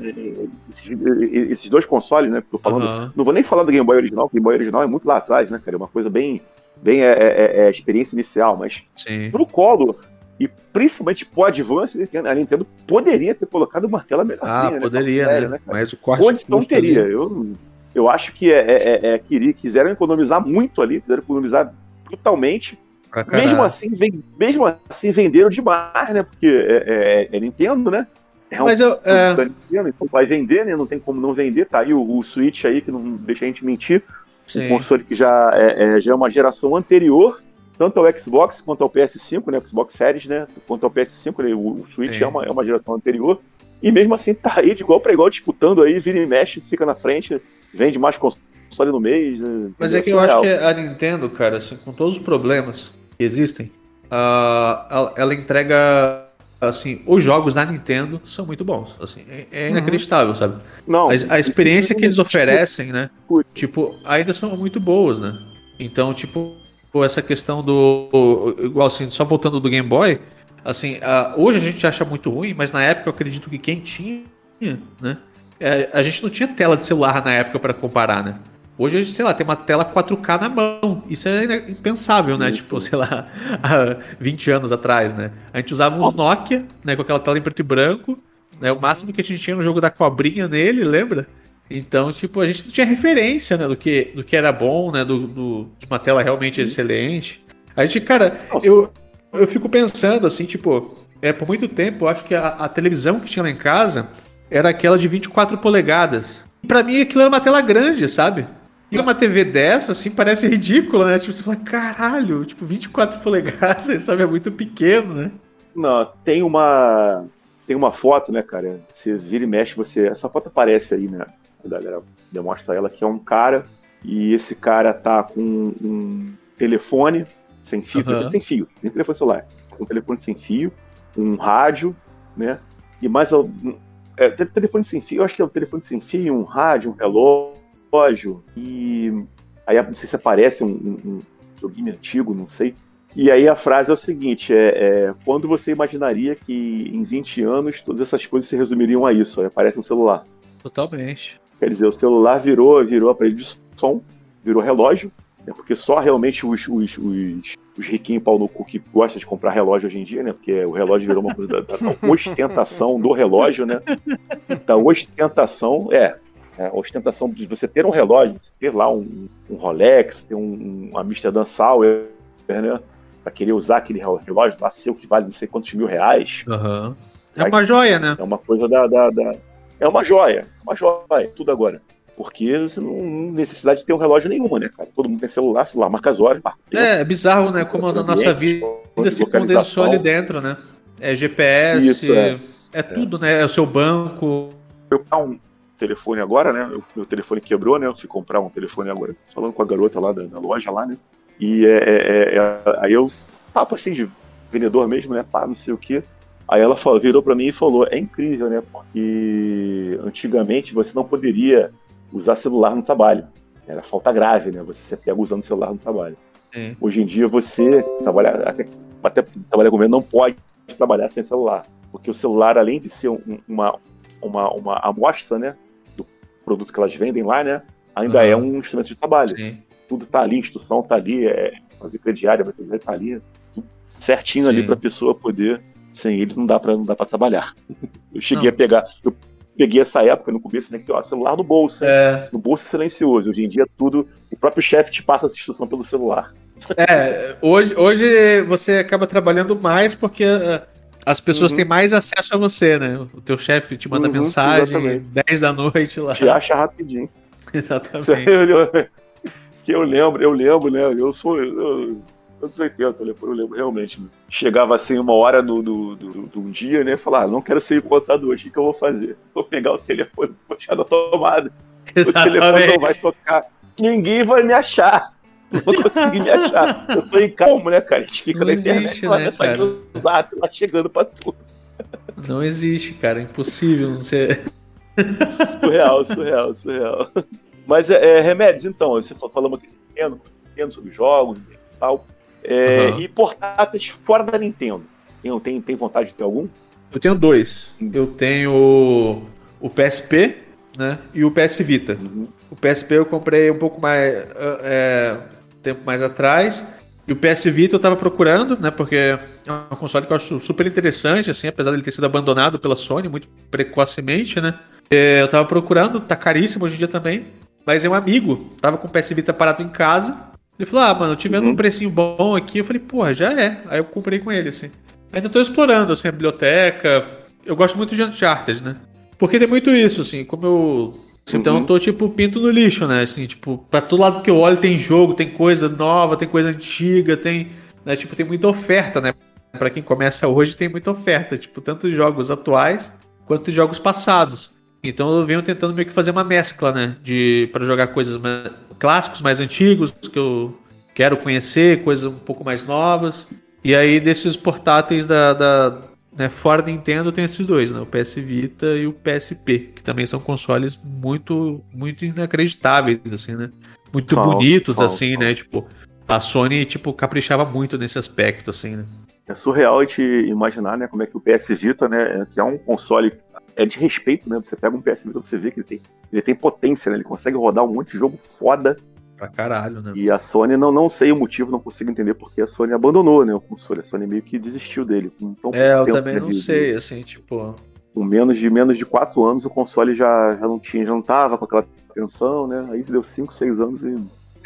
esses, esses, dois consoles, né? Tô falando, uhum. Não vou nem falar do Game Boy original, o Game Boy original é muito lá atrás, né, cara? É uma coisa bem, bem é, é, é experiência inicial, mas Sim. pro colo, e principalmente pro Advance, a Nintendo poderia ter colocado uma tela melhor. Ah, né, poderia, né? né Mas o corte Onde não teria. Eu, eu acho que é, é, é, é quiseram economizar muito ali, quiseram economizar brutalmente. mesmo assim, vem, mesmo assim, venderam demais, né? Porque é, é, é Nintendo, né? É um Mas eu, é... Nintendo, então vai vender, né? Não tem como não vender. Tá aí o, o Switch aí, que não deixa a gente mentir. Sim. Um console que já é, é, já é uma geração anterior tanto ao Xbox quanto ao PS5, né? Xbox Series, né? Quanto ao PS5, né? o, o Switch é uma, é uma geração anterior. E mesmo assim tá aí de igual para igual disputando aí, vira e mexe, fica na frente, vende mais console no mês. Né? Mas é que eu acho que a Nintendo, cara, assim, com todos os problemas que existem, uh, ela entrega assim, os jogos da Nintendo são muito bons, assim, é, é uhum. inacreditável, uhum. sabe? Não, a, a experiência que eles oferecem, né? Tipo, ainda são muito boas, né? Então, tipo, essa questão do. Igual assim, só voltando do Game Boy, assim, uh, hoje a gente acha muito ruim, mas na época eu acredito que quem tinha, né? É, a gente não tinha tela de celular na época para comparar, né? Hoje a gente, sei lá, tem uma tela 4K na mão. Isso é impensável, né? Tipo, sei lá, há 20 anos atrás, né? A gente usava uns Nokia, né? Com aquela tela em preto e branco. Né? O máximo que a gente tinha no jogo da cobrinha nele, lembra? Então, tipo, a gente não tinha referência, né, do que, do que era bom, né, do, do de uma tela realmente excelente. A gente, cara, eu, eu fico pensando, assim, tipo, é, por muito tempo, eu acho que a, a televisão que tinha lá em casa era aquela de 24 polegadas. E pra mim aquilo era uma tela grande, sabe? E uma TV dessa, assim, parece ridícula, né? Tipo, você fala, caralho, tipo, 24 polegadas, sabe? É muito pequeno, né? Não, tem uma. Tem uma foto, né, cara? Você vira e mexe, você. Essa foto aparece aí, né? A galera demonstra ela que é um cara e esse cara tá com um telefone sem fio, uhum. sem fio, nem telefone celular, um telefone sem fio, um rádio, né? E mais é, telefone sem fio, eu acho que é um telefone sem fio, um rádio, um relógio e aí não sei se aparece um, um, um joguinho antigo, não sei. E aí a frase é o seguinte: é, é, quando você imaginaria que em 20 anos todas essas coisas se resumiriam a isso? Aí aparece um celular. Totalmente. Quer dizer, o celular virou, virou aparelho de som, virou relógio, né? porque só realmente os, os, os, os riquinhos pau no cu que gostam de comprar relógio hoje em dia, né? Porque o relógio virou uma coisa da, da ostentação do relógio, né? Da ostentação, é, é, a ostentação de você ter um relógio, você ter lá um, um Rolex, ter um, um Amsterdam Sauer, né? Pra querer usar aquele relógio lá, seu que vale não sei quantos mil reais. Uhum. É uma joia, né? É uma coisa da, da, da, É uma joia, uma joia, tudo agora. Porque você não necessidade de ter um relógio nenhuma, né, cara? Todo mundo tem celular, celular, marca as horas. Marca é, é bizarro, né? Como a nossa vida se condensou ali dentro, né? É GPS, Isso, é. é tudo, é. né? É o seu banco. Eu um telefone agora, né? O meu telefone quebrou, né? Eu fui comprar um telefone agora, falando com a garota lá da, da loja lá, né? E é, é, é, aí eu, papo assim de vendedor mesmo, né? Pá, não sei o quê. Aí ela falou, virou para mim e falou: é incrível, né? Porque antigamente você não poderia usar celular no trabalho. Era falta grave, né? Você ser pega usando celular no trabalho. É. Hoje em dia você trabalha, até, até trabalhar com governo não pode trabalhar sem celular. Porque o celular, além de ser um, uma, uma, uma amostra, né? Do produto que elas vendem lá, né? Ainda uhum. é um instrumento de trabalho. Sim tudo tá ali, a instrução tá ali, é, fazer crediária, vai tá ali, certinho Sim. ali para a pessoa poder. Sem ele não dá para não dá para trabalhar. Eu cheguei não. a pegar, eu peguei essa época no começo, né, que ó, celular no bolso, é. no bolso é silencioso. Hoje em dia tudo, o próprio chefe te passa essa instrução pelo celular. É, hoje, hoje você acaba trabalhando mais porque uh, as pessoas uhum. têm mais acesso a você, né? O teu chefe te manda uhum, mensagem exatamente. 10 da noite lá. Te acha rapidinho. Exatamente que eu lembro, eu lembro, né? Eu sou. Eu, anos 80, eu lembro, realmente. Né? Chegava assim uma hora do, do, do, do um dia, né? Falar, ah, não quero ser encontrado hoje, o que, eu vou fazer? Vou pegar o telefone, vou tirar da tomada. Exatamente. O telefone não vai tocar. Ninguém vai me achar. Não vou conseguir me achar. Eu tô em calmo, né, cara? A gente fica não na existe, internet, né, cara? Exato, lá chegando pra tudo. Não existe, cara. É impossível não ser. Surreal, surreal, surreal. Mas é, é, remédios, então, você falando aqui Nintendo, Nintendo sobre jogos e tal. É, uhum. E portáteis fora da Nintendo. Tem, tem, tem vontade de ter algum? Eu tenho dois. Eu tenho o PSP né, e o PS Vita. Uhum. O PSP eu comprei um pouco mais. É, tempo mais atrás. E o PS Vita eu tava procurando, né? Porque é um console que eu acho super interessante, assim, apesar dele ter sido abandonado pela Sony muito precocemente, né? É, eu tava procurando, tá caríssimo hoje em dia também. Mas é um amigo, tava com o PS Vita parado em casa. Ele falou: Ah, mano, eu tive uhum. um precinho bom aqui. Eu falei: Porra, já é. Aí eu comprei com ele, assim. Ainda tô explorando, assim, a biblioteca. Eu gosto muito de Uncharted, né? Porque tem muito isso, assim, como eu. Então uhum. eu tô, tipo, pinto no lixo, né? Assim, tipo, pra todo lado que eu olho tem jogo, tem coisa nova, tem coisa antiga, tem. Né? Tipo, tem muita oferta, né? Pra quem começa hoje, tem muita oferta. Tipo, tanto jogos atuais quanto jogos passados. Então eu venho tentando meio que fazer uma mescla, né? De para jogar coisas mais, clássicos mais antigos que eu quero conhecer, coisas um pouco mais novas. E aí desses portáteis da, da né, fora da Nintendo tem esses dois, né? O PS Vita e o PSP, que também são consoles muito muito inacreditáveis assim, né? Muito falso, bonitos falso, assim, falso. né? Tipo, a Sony tipo caprichava muito nesse aspecto assim, né? É surreal a gente imaginar, né, como é que o PS Vita, né, que é um console é de respeito, né? Você pega um PS Vita, você vê que ele tem, ele tem potência, né? Ele consegue rodar um monte de jogo foda. Pra caralho, né? E a Sony, não, não sei o motivo, não consigo entender porque a Sony abandonou, né? O console. A Sony meio que desistiu dele. Então, é, eu também né, não de, sei, assim, tipo. Com menos de menos de 4 anos, o console já, já não tinha, já não tava com aquela atenção, né? Aí deu 5, 6 anos e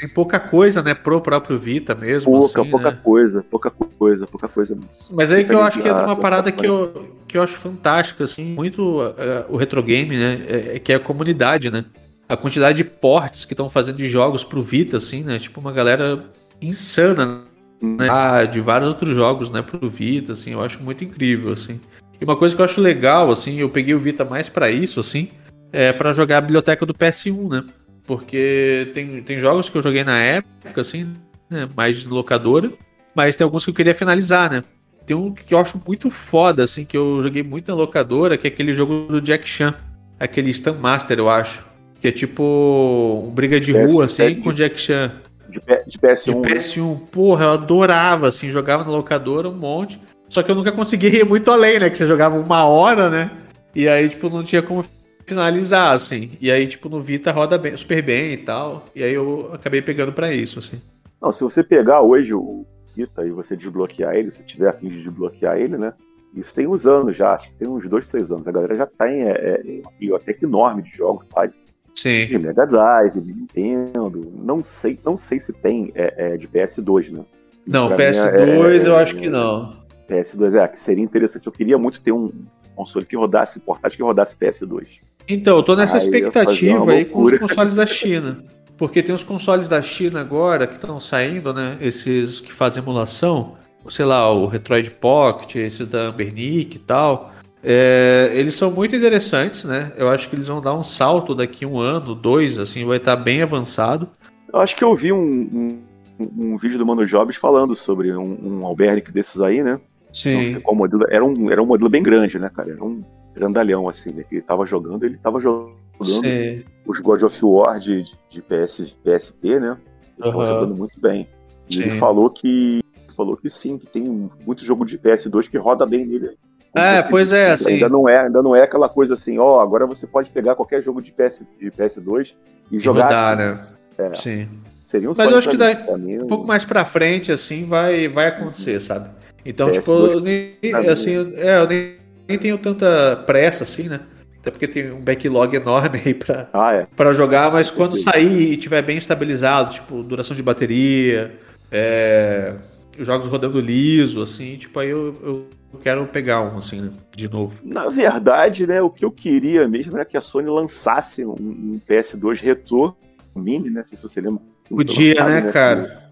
tem pouca coisa, né, pro próprio Vita mesmo. Pouca, assim, pouca né? coisa, pouca coisa, pouca coisa. Mas aí que eu acho que é uma parada que eu, que eu acho fantástica, assim, muito uh, o retro game, né, é, é, que é a comunidade, né. A quantidade de ports que estão fazendo de jogos pro Vita, assim, né, tipo uma galera insana, né, ah, de vários outros jogos, né, pro Vita, assim, eu acho muito incrível, assim. E uma coisa que eu acho legal, assim, eu peguei o Vita mais para isso, assim, é para jogar a biblioteca do PS1, né. Porque tem, tem jogos que eu joguei na época, assim, né, mais de locadora, mas tem alguns que eu queria finalizar, né? Tem um que eu acho muito foda, assim, que eu joguei muito na locadora, que é aquele jogo do Jack Chan, aquele Stand Master, eu acho. Que é tipo um briga de PS, rua, assim, com o Jack Chan. De, de PS1. De PS1. Né? Porra, eu adorava, assim, jogava na locadora um monte. Só que eu nunca conseguia ir muito além, né? Que você jogava uma hora, né? E aí, tipo, não tinha como finalizar, assim. E aí, tipo, no Vita roda bem, super bem e tal. E aí eu acabei pegando para isso, assim. Não, se você pegar hoje o Vita e você desbloquear ele, se tiver a fim de desbloquear ele, né? Isso tem uns anos já, acho que tem uns dois, três anos. A galera já tá em é, é, uma biblioteca enorme de jogos, tá? Sim. De Mega Drive, de Nintendo. Não sei, não sei se tem é, é de PS2, né? Não, Pra mim, PS2 é- eu acho que não. PS2 é, que seria interessante. Eu queria muito ter um console que rodasse, portátil que rodasse PS2. Então, eu tô nessa Aí expectativa aí com os consoles da China. Porque tem os consoles da China agora que estão saindo, né? Esses que fazem emulação. Sei lá, o Retroid Pocket, esses da Ambernic e tal. É, eles são muito interessantes, né? Eu acho que eles vão dar um salto daqui um ano, dois, assim, vai estar bem avançado. Eu acho que eu vi um, um, um vídeo do Mano Jobs falando sobre um, um desses aí, né? Não sei Sim. qual modelo. Era um, era um modelo bem grande, né, cara? Era um grandalhão, assim, né? Que ele tava jogando, ele tava jogando Sim. os God of War de, de PS, PSP, né? Ele tava Aham. jogando muito bem. E ele falou que falou que sim, que tem muito jogo de PS2 que roda bem nele. Como É, pois é, assim. Ainda não é, ainda não é aquela coisa assim, ó, agora você pode pegar qualquer jogo de, PS, de PS2 e E jogar. rodar, né? É. Sim. Seria um Mas eu acho que daí- Um pouco mais pra frente, assim, vai, vai acontecer, sabe? Então, PS2 tipo, eu nem, assim, é, eu nem, nem tenho tanta pressa, assim, né? Até porque tem um backlog enorme aí pra, Ah, é. pra jogar, mas quando sair e tiver bem estabilizado, tipo, duração de bateria, é, os jogos rodando liso, assim, tipo, aí eu, eu quero pegar um, assim, né? De novo. Na verdade, né, o que eu queria mesmo era que a Sony lançasse um, um PS2 retrô mini, né? Não sei se você lembra. Podia, Lançado, né, cara?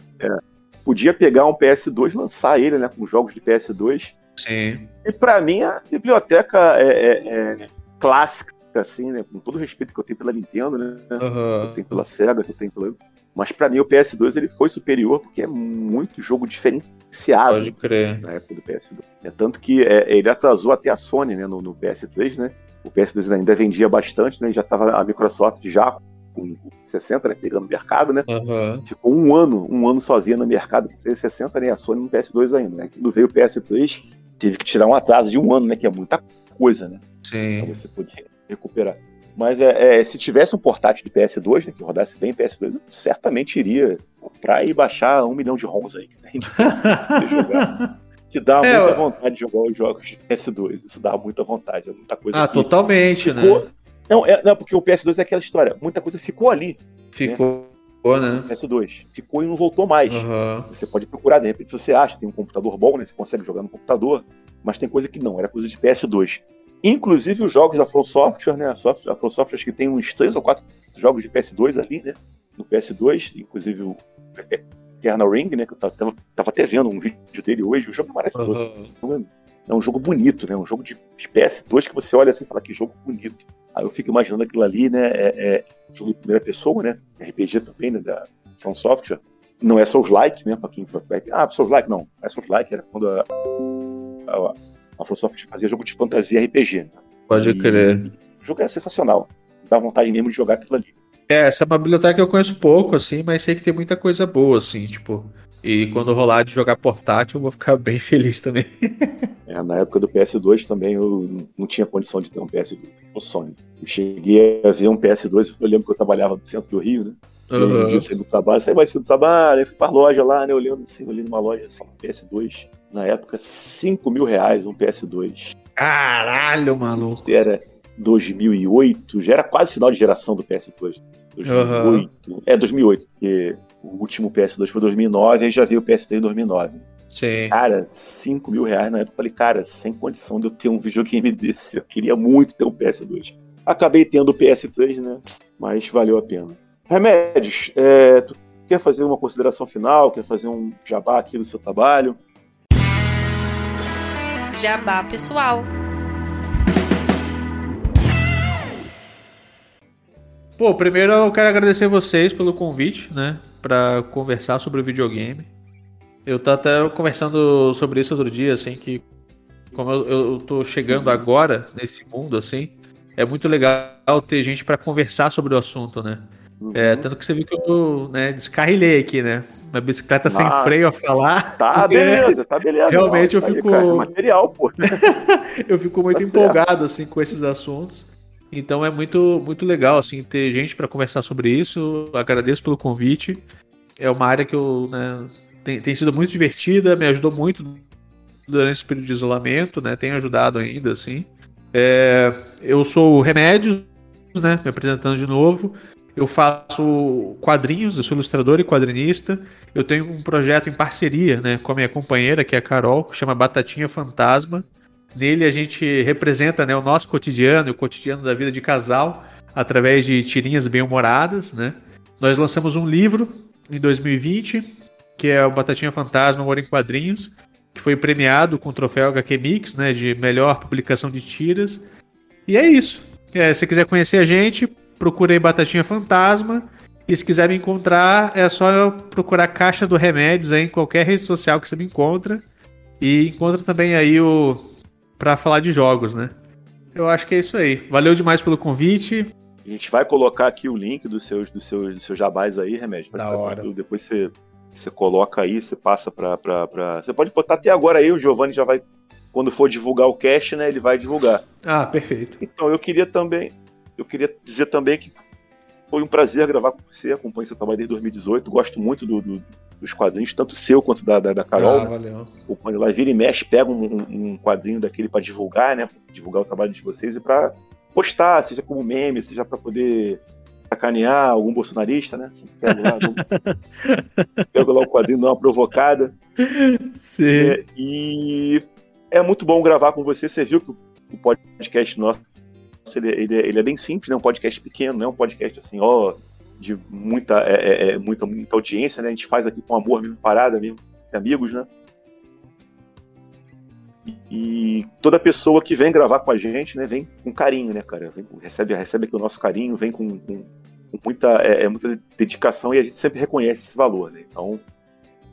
Podia pegar um PS2, lançar ele, né, com jogos de PS2. Sim. E pra mim a biblioteca é, é- é clássica, assim, né? Com todo o respeito que eu tenho pela Nintendo, né? Que eu tenho pela Sega, que eu tenho pela. Mas pra mim o PS2 ele foi superior porque é muito jogo diferenciado Pode crer. na época do PS2. É tanto que é, ele atrasou até a Sony, né, no, no PS3, né? O PS2 ainda vendia bastante, né? Já tava a Microsoft já com o 60, né, pegando o mercado, né? Aham. Ficou um ano, um ano sozinha no mercado com o 360, né? A Sony no PS2 ainda, né? Quando veio o PS3, teve que tirar um atraso de um ano, né? Que é muita coisa, né? Pra Sim. você poder recuperar. Mas é, é, se tivesse um portátil de PS2, né, que rodasse bem PS2, eu certamente iria comprar e baixar um milhão de ROMs aí. Que tem jogar. Que dá É, muita eu- vontade de jogar os jogos de PS2. Isso dá muita vontade, é muita coisa. Ah, totalmente, ficou- né? Não, é, não, porque o PS2 é aquela história. Muita coisa ficou ali, Ficou, né? No PS2. Ficou e não voltou mais. Aham. Você pode procurar, de repente, se você acha, tem um computador bom, né? Você consegue jogar no computador, mas tem coisa que não, era coisa de PS2. Inclusive os jogos da From Software, né? A, Soft- a From Software acho que tem uns três ou quatro jogos de PS2 ali, né? No PS2, inclusive o Eternal Ring, né? Que eu tava, tava- até vendo um vídeo dele hoje, o jogo é maravilhoso. Aham. É um jogo bonito, né? Um jogo de de PS2 que você olha assim e fala que jogo bonito. Aí eu fico imaginando aquilo ali, né? É, é jogo em primeira pessoa, né? RPG também, né? Da From Software. Não é Souls-like, né? Pra quem vai. Ah, Souls-like, não. Não é Souls-like, era quando a, a, a From Software fazia jogo de fantasia RPG. né? Pode E crer. O jogo é sensacional. Dá vontade mesmo de jogar aquilo ali. É, essa é uma biblioteca que eu conheço pouco, assim, mas sei que tem muita coisa boa, assim, tipo. E quando rolar de jogar portátil, eu vou ficar bem feliz também. É, na época do PS2 também eu não tinha condição de ter um PS2, o Sony. Eu cheguei a ver um PS2, eu lembro que eu trabalhava no centro do Rio, né? Um Aham. eu saí do trabalho, saí mais cedo do trabalho, aí fui pra loja lá, né? Olhando assim, olhei numa loja assim, um PS2. Na época, 5 mil reais um PS2. Caralho, maluco. Era 2008, já era quase final de geração do PS2. 2008. É, 2008, porque o último PS2 foi 2009, aí já veio o PS3 em 2009. Sim. Cara, 5 mil reais na época. Eu falei, cara, sem condição de eu ter um videogame desse. Eu queria muito ter um PS2. Acabei tendo o PS3, né? Mas valeu a pena. Remédios, é, tu quer fazer uma consideração final? Quer fazer um jabá aqui no seu trabalho? Jabá pessoal. Pô, primeiro eu quero agradecer vocês pelo convite, né? Pra conversar sobre o videogame. Eu tô até conversando sobre isso outro dia, assim, que como eu, eu tô chegando agora nesse mundo, assim, é muito legal ter gente pra conversar sobre o assunto, né? É, tanto que você viu que eu né, descarrilei aqui, né? Minha bicicleta sem Ah. freio a falar. Tá, beleza, tá beleza. Realmente eu tá fico- é material, pô. Eu fico muito Tá certo. empolgado, assim, com esses assuntos. Então é muito, muito legal assim ter gente para conversar sobre isso. Agradeço pelo convite. É uma área que eu né, tem, tem sido muito divertida, me ajudou muito durante esse período de isolamento, né? Tem ajudado ainda, assim. É, eu sou o Remédios, né? Me apresentando de novo. Eu faço quadrinhos, eu sou ilustrador e quadrinista. Eu tenho um projeto em parceria né, com a minha companheira, que é a Carol, que chama Batatinha Fantasma. Nele a gente representa né, o nosso cotidiano, o cotidiano da vida de casal, através de tirinhas bem-humoradas. Né? Nós lançamos um livro em 2020, que é o Batatinha Fantasma Amor em Quadrinhos, que foi premiado com o troféu HQ Mix, né, de melhor publicação de tiras. E é isso. É, se quiser conhecer a gente, procurei Batatinha Fantasma. E se quiser me encontrar, é só procurar Caixa do Remédios aí em qualquer rede social que você me encontra. E encontra também aí o. pra falar de jogos, né? Eu acho que é isso aí. Valeu demais pelo convite. A gente vai colocar aqui o link dos seus, dos seus, dos seus jabás aí, Remédio. Da hora. Depois você, você coloca aí, você passa pra, pra, pra. Você pode botar até agora aí, o Giovanni já vai. Quando for divulgar o cast, né? Ele vai divulgar. Ah, perfeito. Então eu queria também eu queria dizer também que foi um prazer gravar com você, acompanho seu trabalho desde 2018, gosto muito do, do, dos quadrinhos, tanto seu quanto da, da, da Carol. Ah, valeu. Quando ela vira e mexe, pega um, um quadrinho daquele para divulgar, né? Divulgar o trabalho de vocês e para postar, seja como meme, seja para poder sacanear algum bolsonarista, né? Pega lá, pega lá o quadrinho, dá uma provocada. Sim. É, e é muito bom gravar com você. Você viu que o podcast nosso ele, ele, ele, é bem simples, né? Um podcast pequeno, não é um podcast assim, ó, de muita, é, é, é, muita, muita audiência, né? A gente faz aqui com amor mesmo, parada mesmo, amigos, né? E toda pessoa que vem gravar com a gente, né, vem com carinho, né, cara? Vem, recebe, recebe aqui o nosso carinho, vem com, com, com muita, é, é, muita dedicação e a gente sempre reconhece esse valor, né? Então,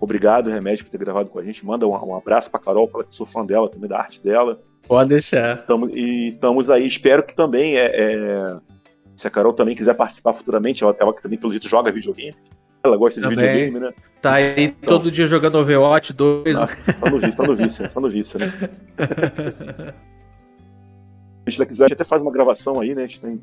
obrigado, Remédio, por ter gravado com a gente. Manda um, um abraço pra Carol, fala que sou fã dela, também da arte dela. Pode deixar. Tamo, e estamos aí, espero que também, é, é, se a Carol também quiser participar futuramente, ela, ela também, pelo jeito, joga videogame. Ela gosta de também. videogame, né? Tá aí então, todo dia jogando Overwatch 2. Não, só no vício, só no vício, só no vício, né? Se ela quiser, a gente até faz uma gravação aí, né? A gente tem.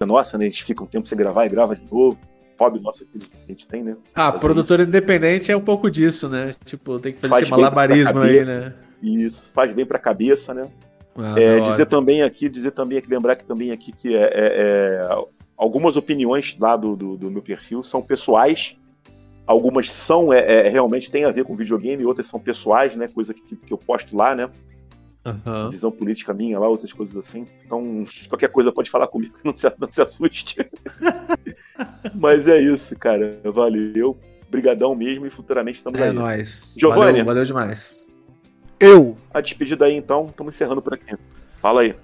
Nossa, né? A gente fica um tempo sem gravar e grava de novo hobby nosso que a gente tem, né? Ah, fazer produtor isso. independente é um pouco disso, né? Tipo, tem que fazer faz esse malabarismo aí, né? Isso, faz bem pra cabeça, né? Ah, é, dizer também aqui, dizer também aqui, lembrar que também aqui que é, é, é algumas opiniões lá do, do, do, meu perfil são pessoais, algumas são é, é, realmente tem a ver com videogame, outras são pessoais, né? Coisa que, que eu posto lá, né? Uhum. Visão política minha lá, outras coisas assim. Então, qualquer coisa pode falar comigo, não se, não se assuste. Mas é isso, cara. Valeu. Brigadão mesmo e futuramente estamos é aí. É nóis. Giovanni. Valeu, valeu demais. Eu. A despedida aí então, estamos encerrando por aqui. Fala aí.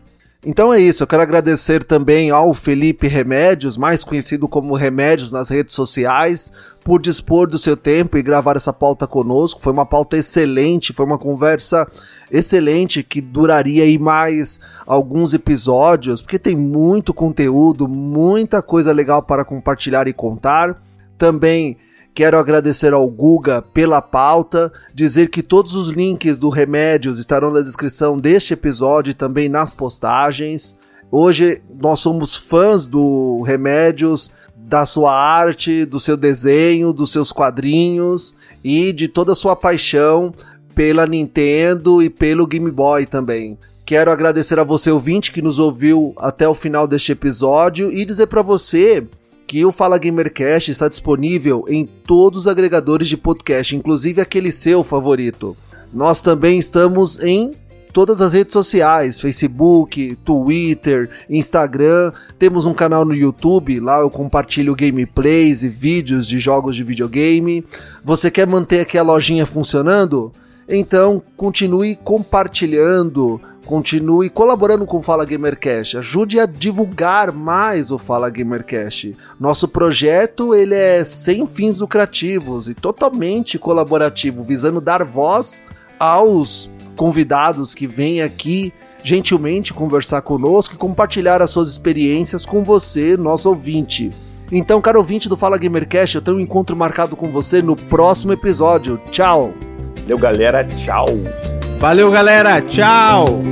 Então é isso, eu quero agradecer também ao Felipe Remédios, mais conhecido como Remédios nas redes sociais, por dispor do seu tempo e gravar essa pauta conosco. Foi uma pauta excelente, foi uma conversa excelente que duraria aí mais alguns episódios, porque tem muito conteúdo, muita coisa legal para compartilhar e contar. Também Quero agradecer ao Guga pela pauta, dizer que todos os links do Remédios estarão na descrição deste episódio e também nas postagens. Hoje nós somos fãs do Remédios, da sua arte, do seu desenho, dos seus quadrinhos e de toda a sua paixão pela Nintendo e pelo Game Boy também. Quero agradecer a você ouvinte que nos ouviu até o final deste episódio e dizer para você que o Fala Gamercast está disponível em todos os agregadores de podcast, inclusive aquele seu favorito. Nós também estamos em todas as redes sociais: Facebook, Twitter, Instagram. Temos um canal no YouTube, lá eu compartilho gameplays e vídeos de jogos de videogame. Você quer manter aqui a lojinha funcionando? Então continue compartilhando, continue colaborando com o Fala Gamercast, ajude a divulgar mais o Fala Gamercast. Nosso projeto ele é sem fins lucrativos e totalmente colaborativo, visando dar voz aos convidados que vêm aqui gentilmente conversar conosco e compartilhar as suas experiências com você, nosso ouvinte. Então, caro ouvinte do Fala Gamercast, eu tenho um encontro marcado com você no próximo episódio. Tchau! Valeu, galera. Tchau. Valeu, galera. Tchau.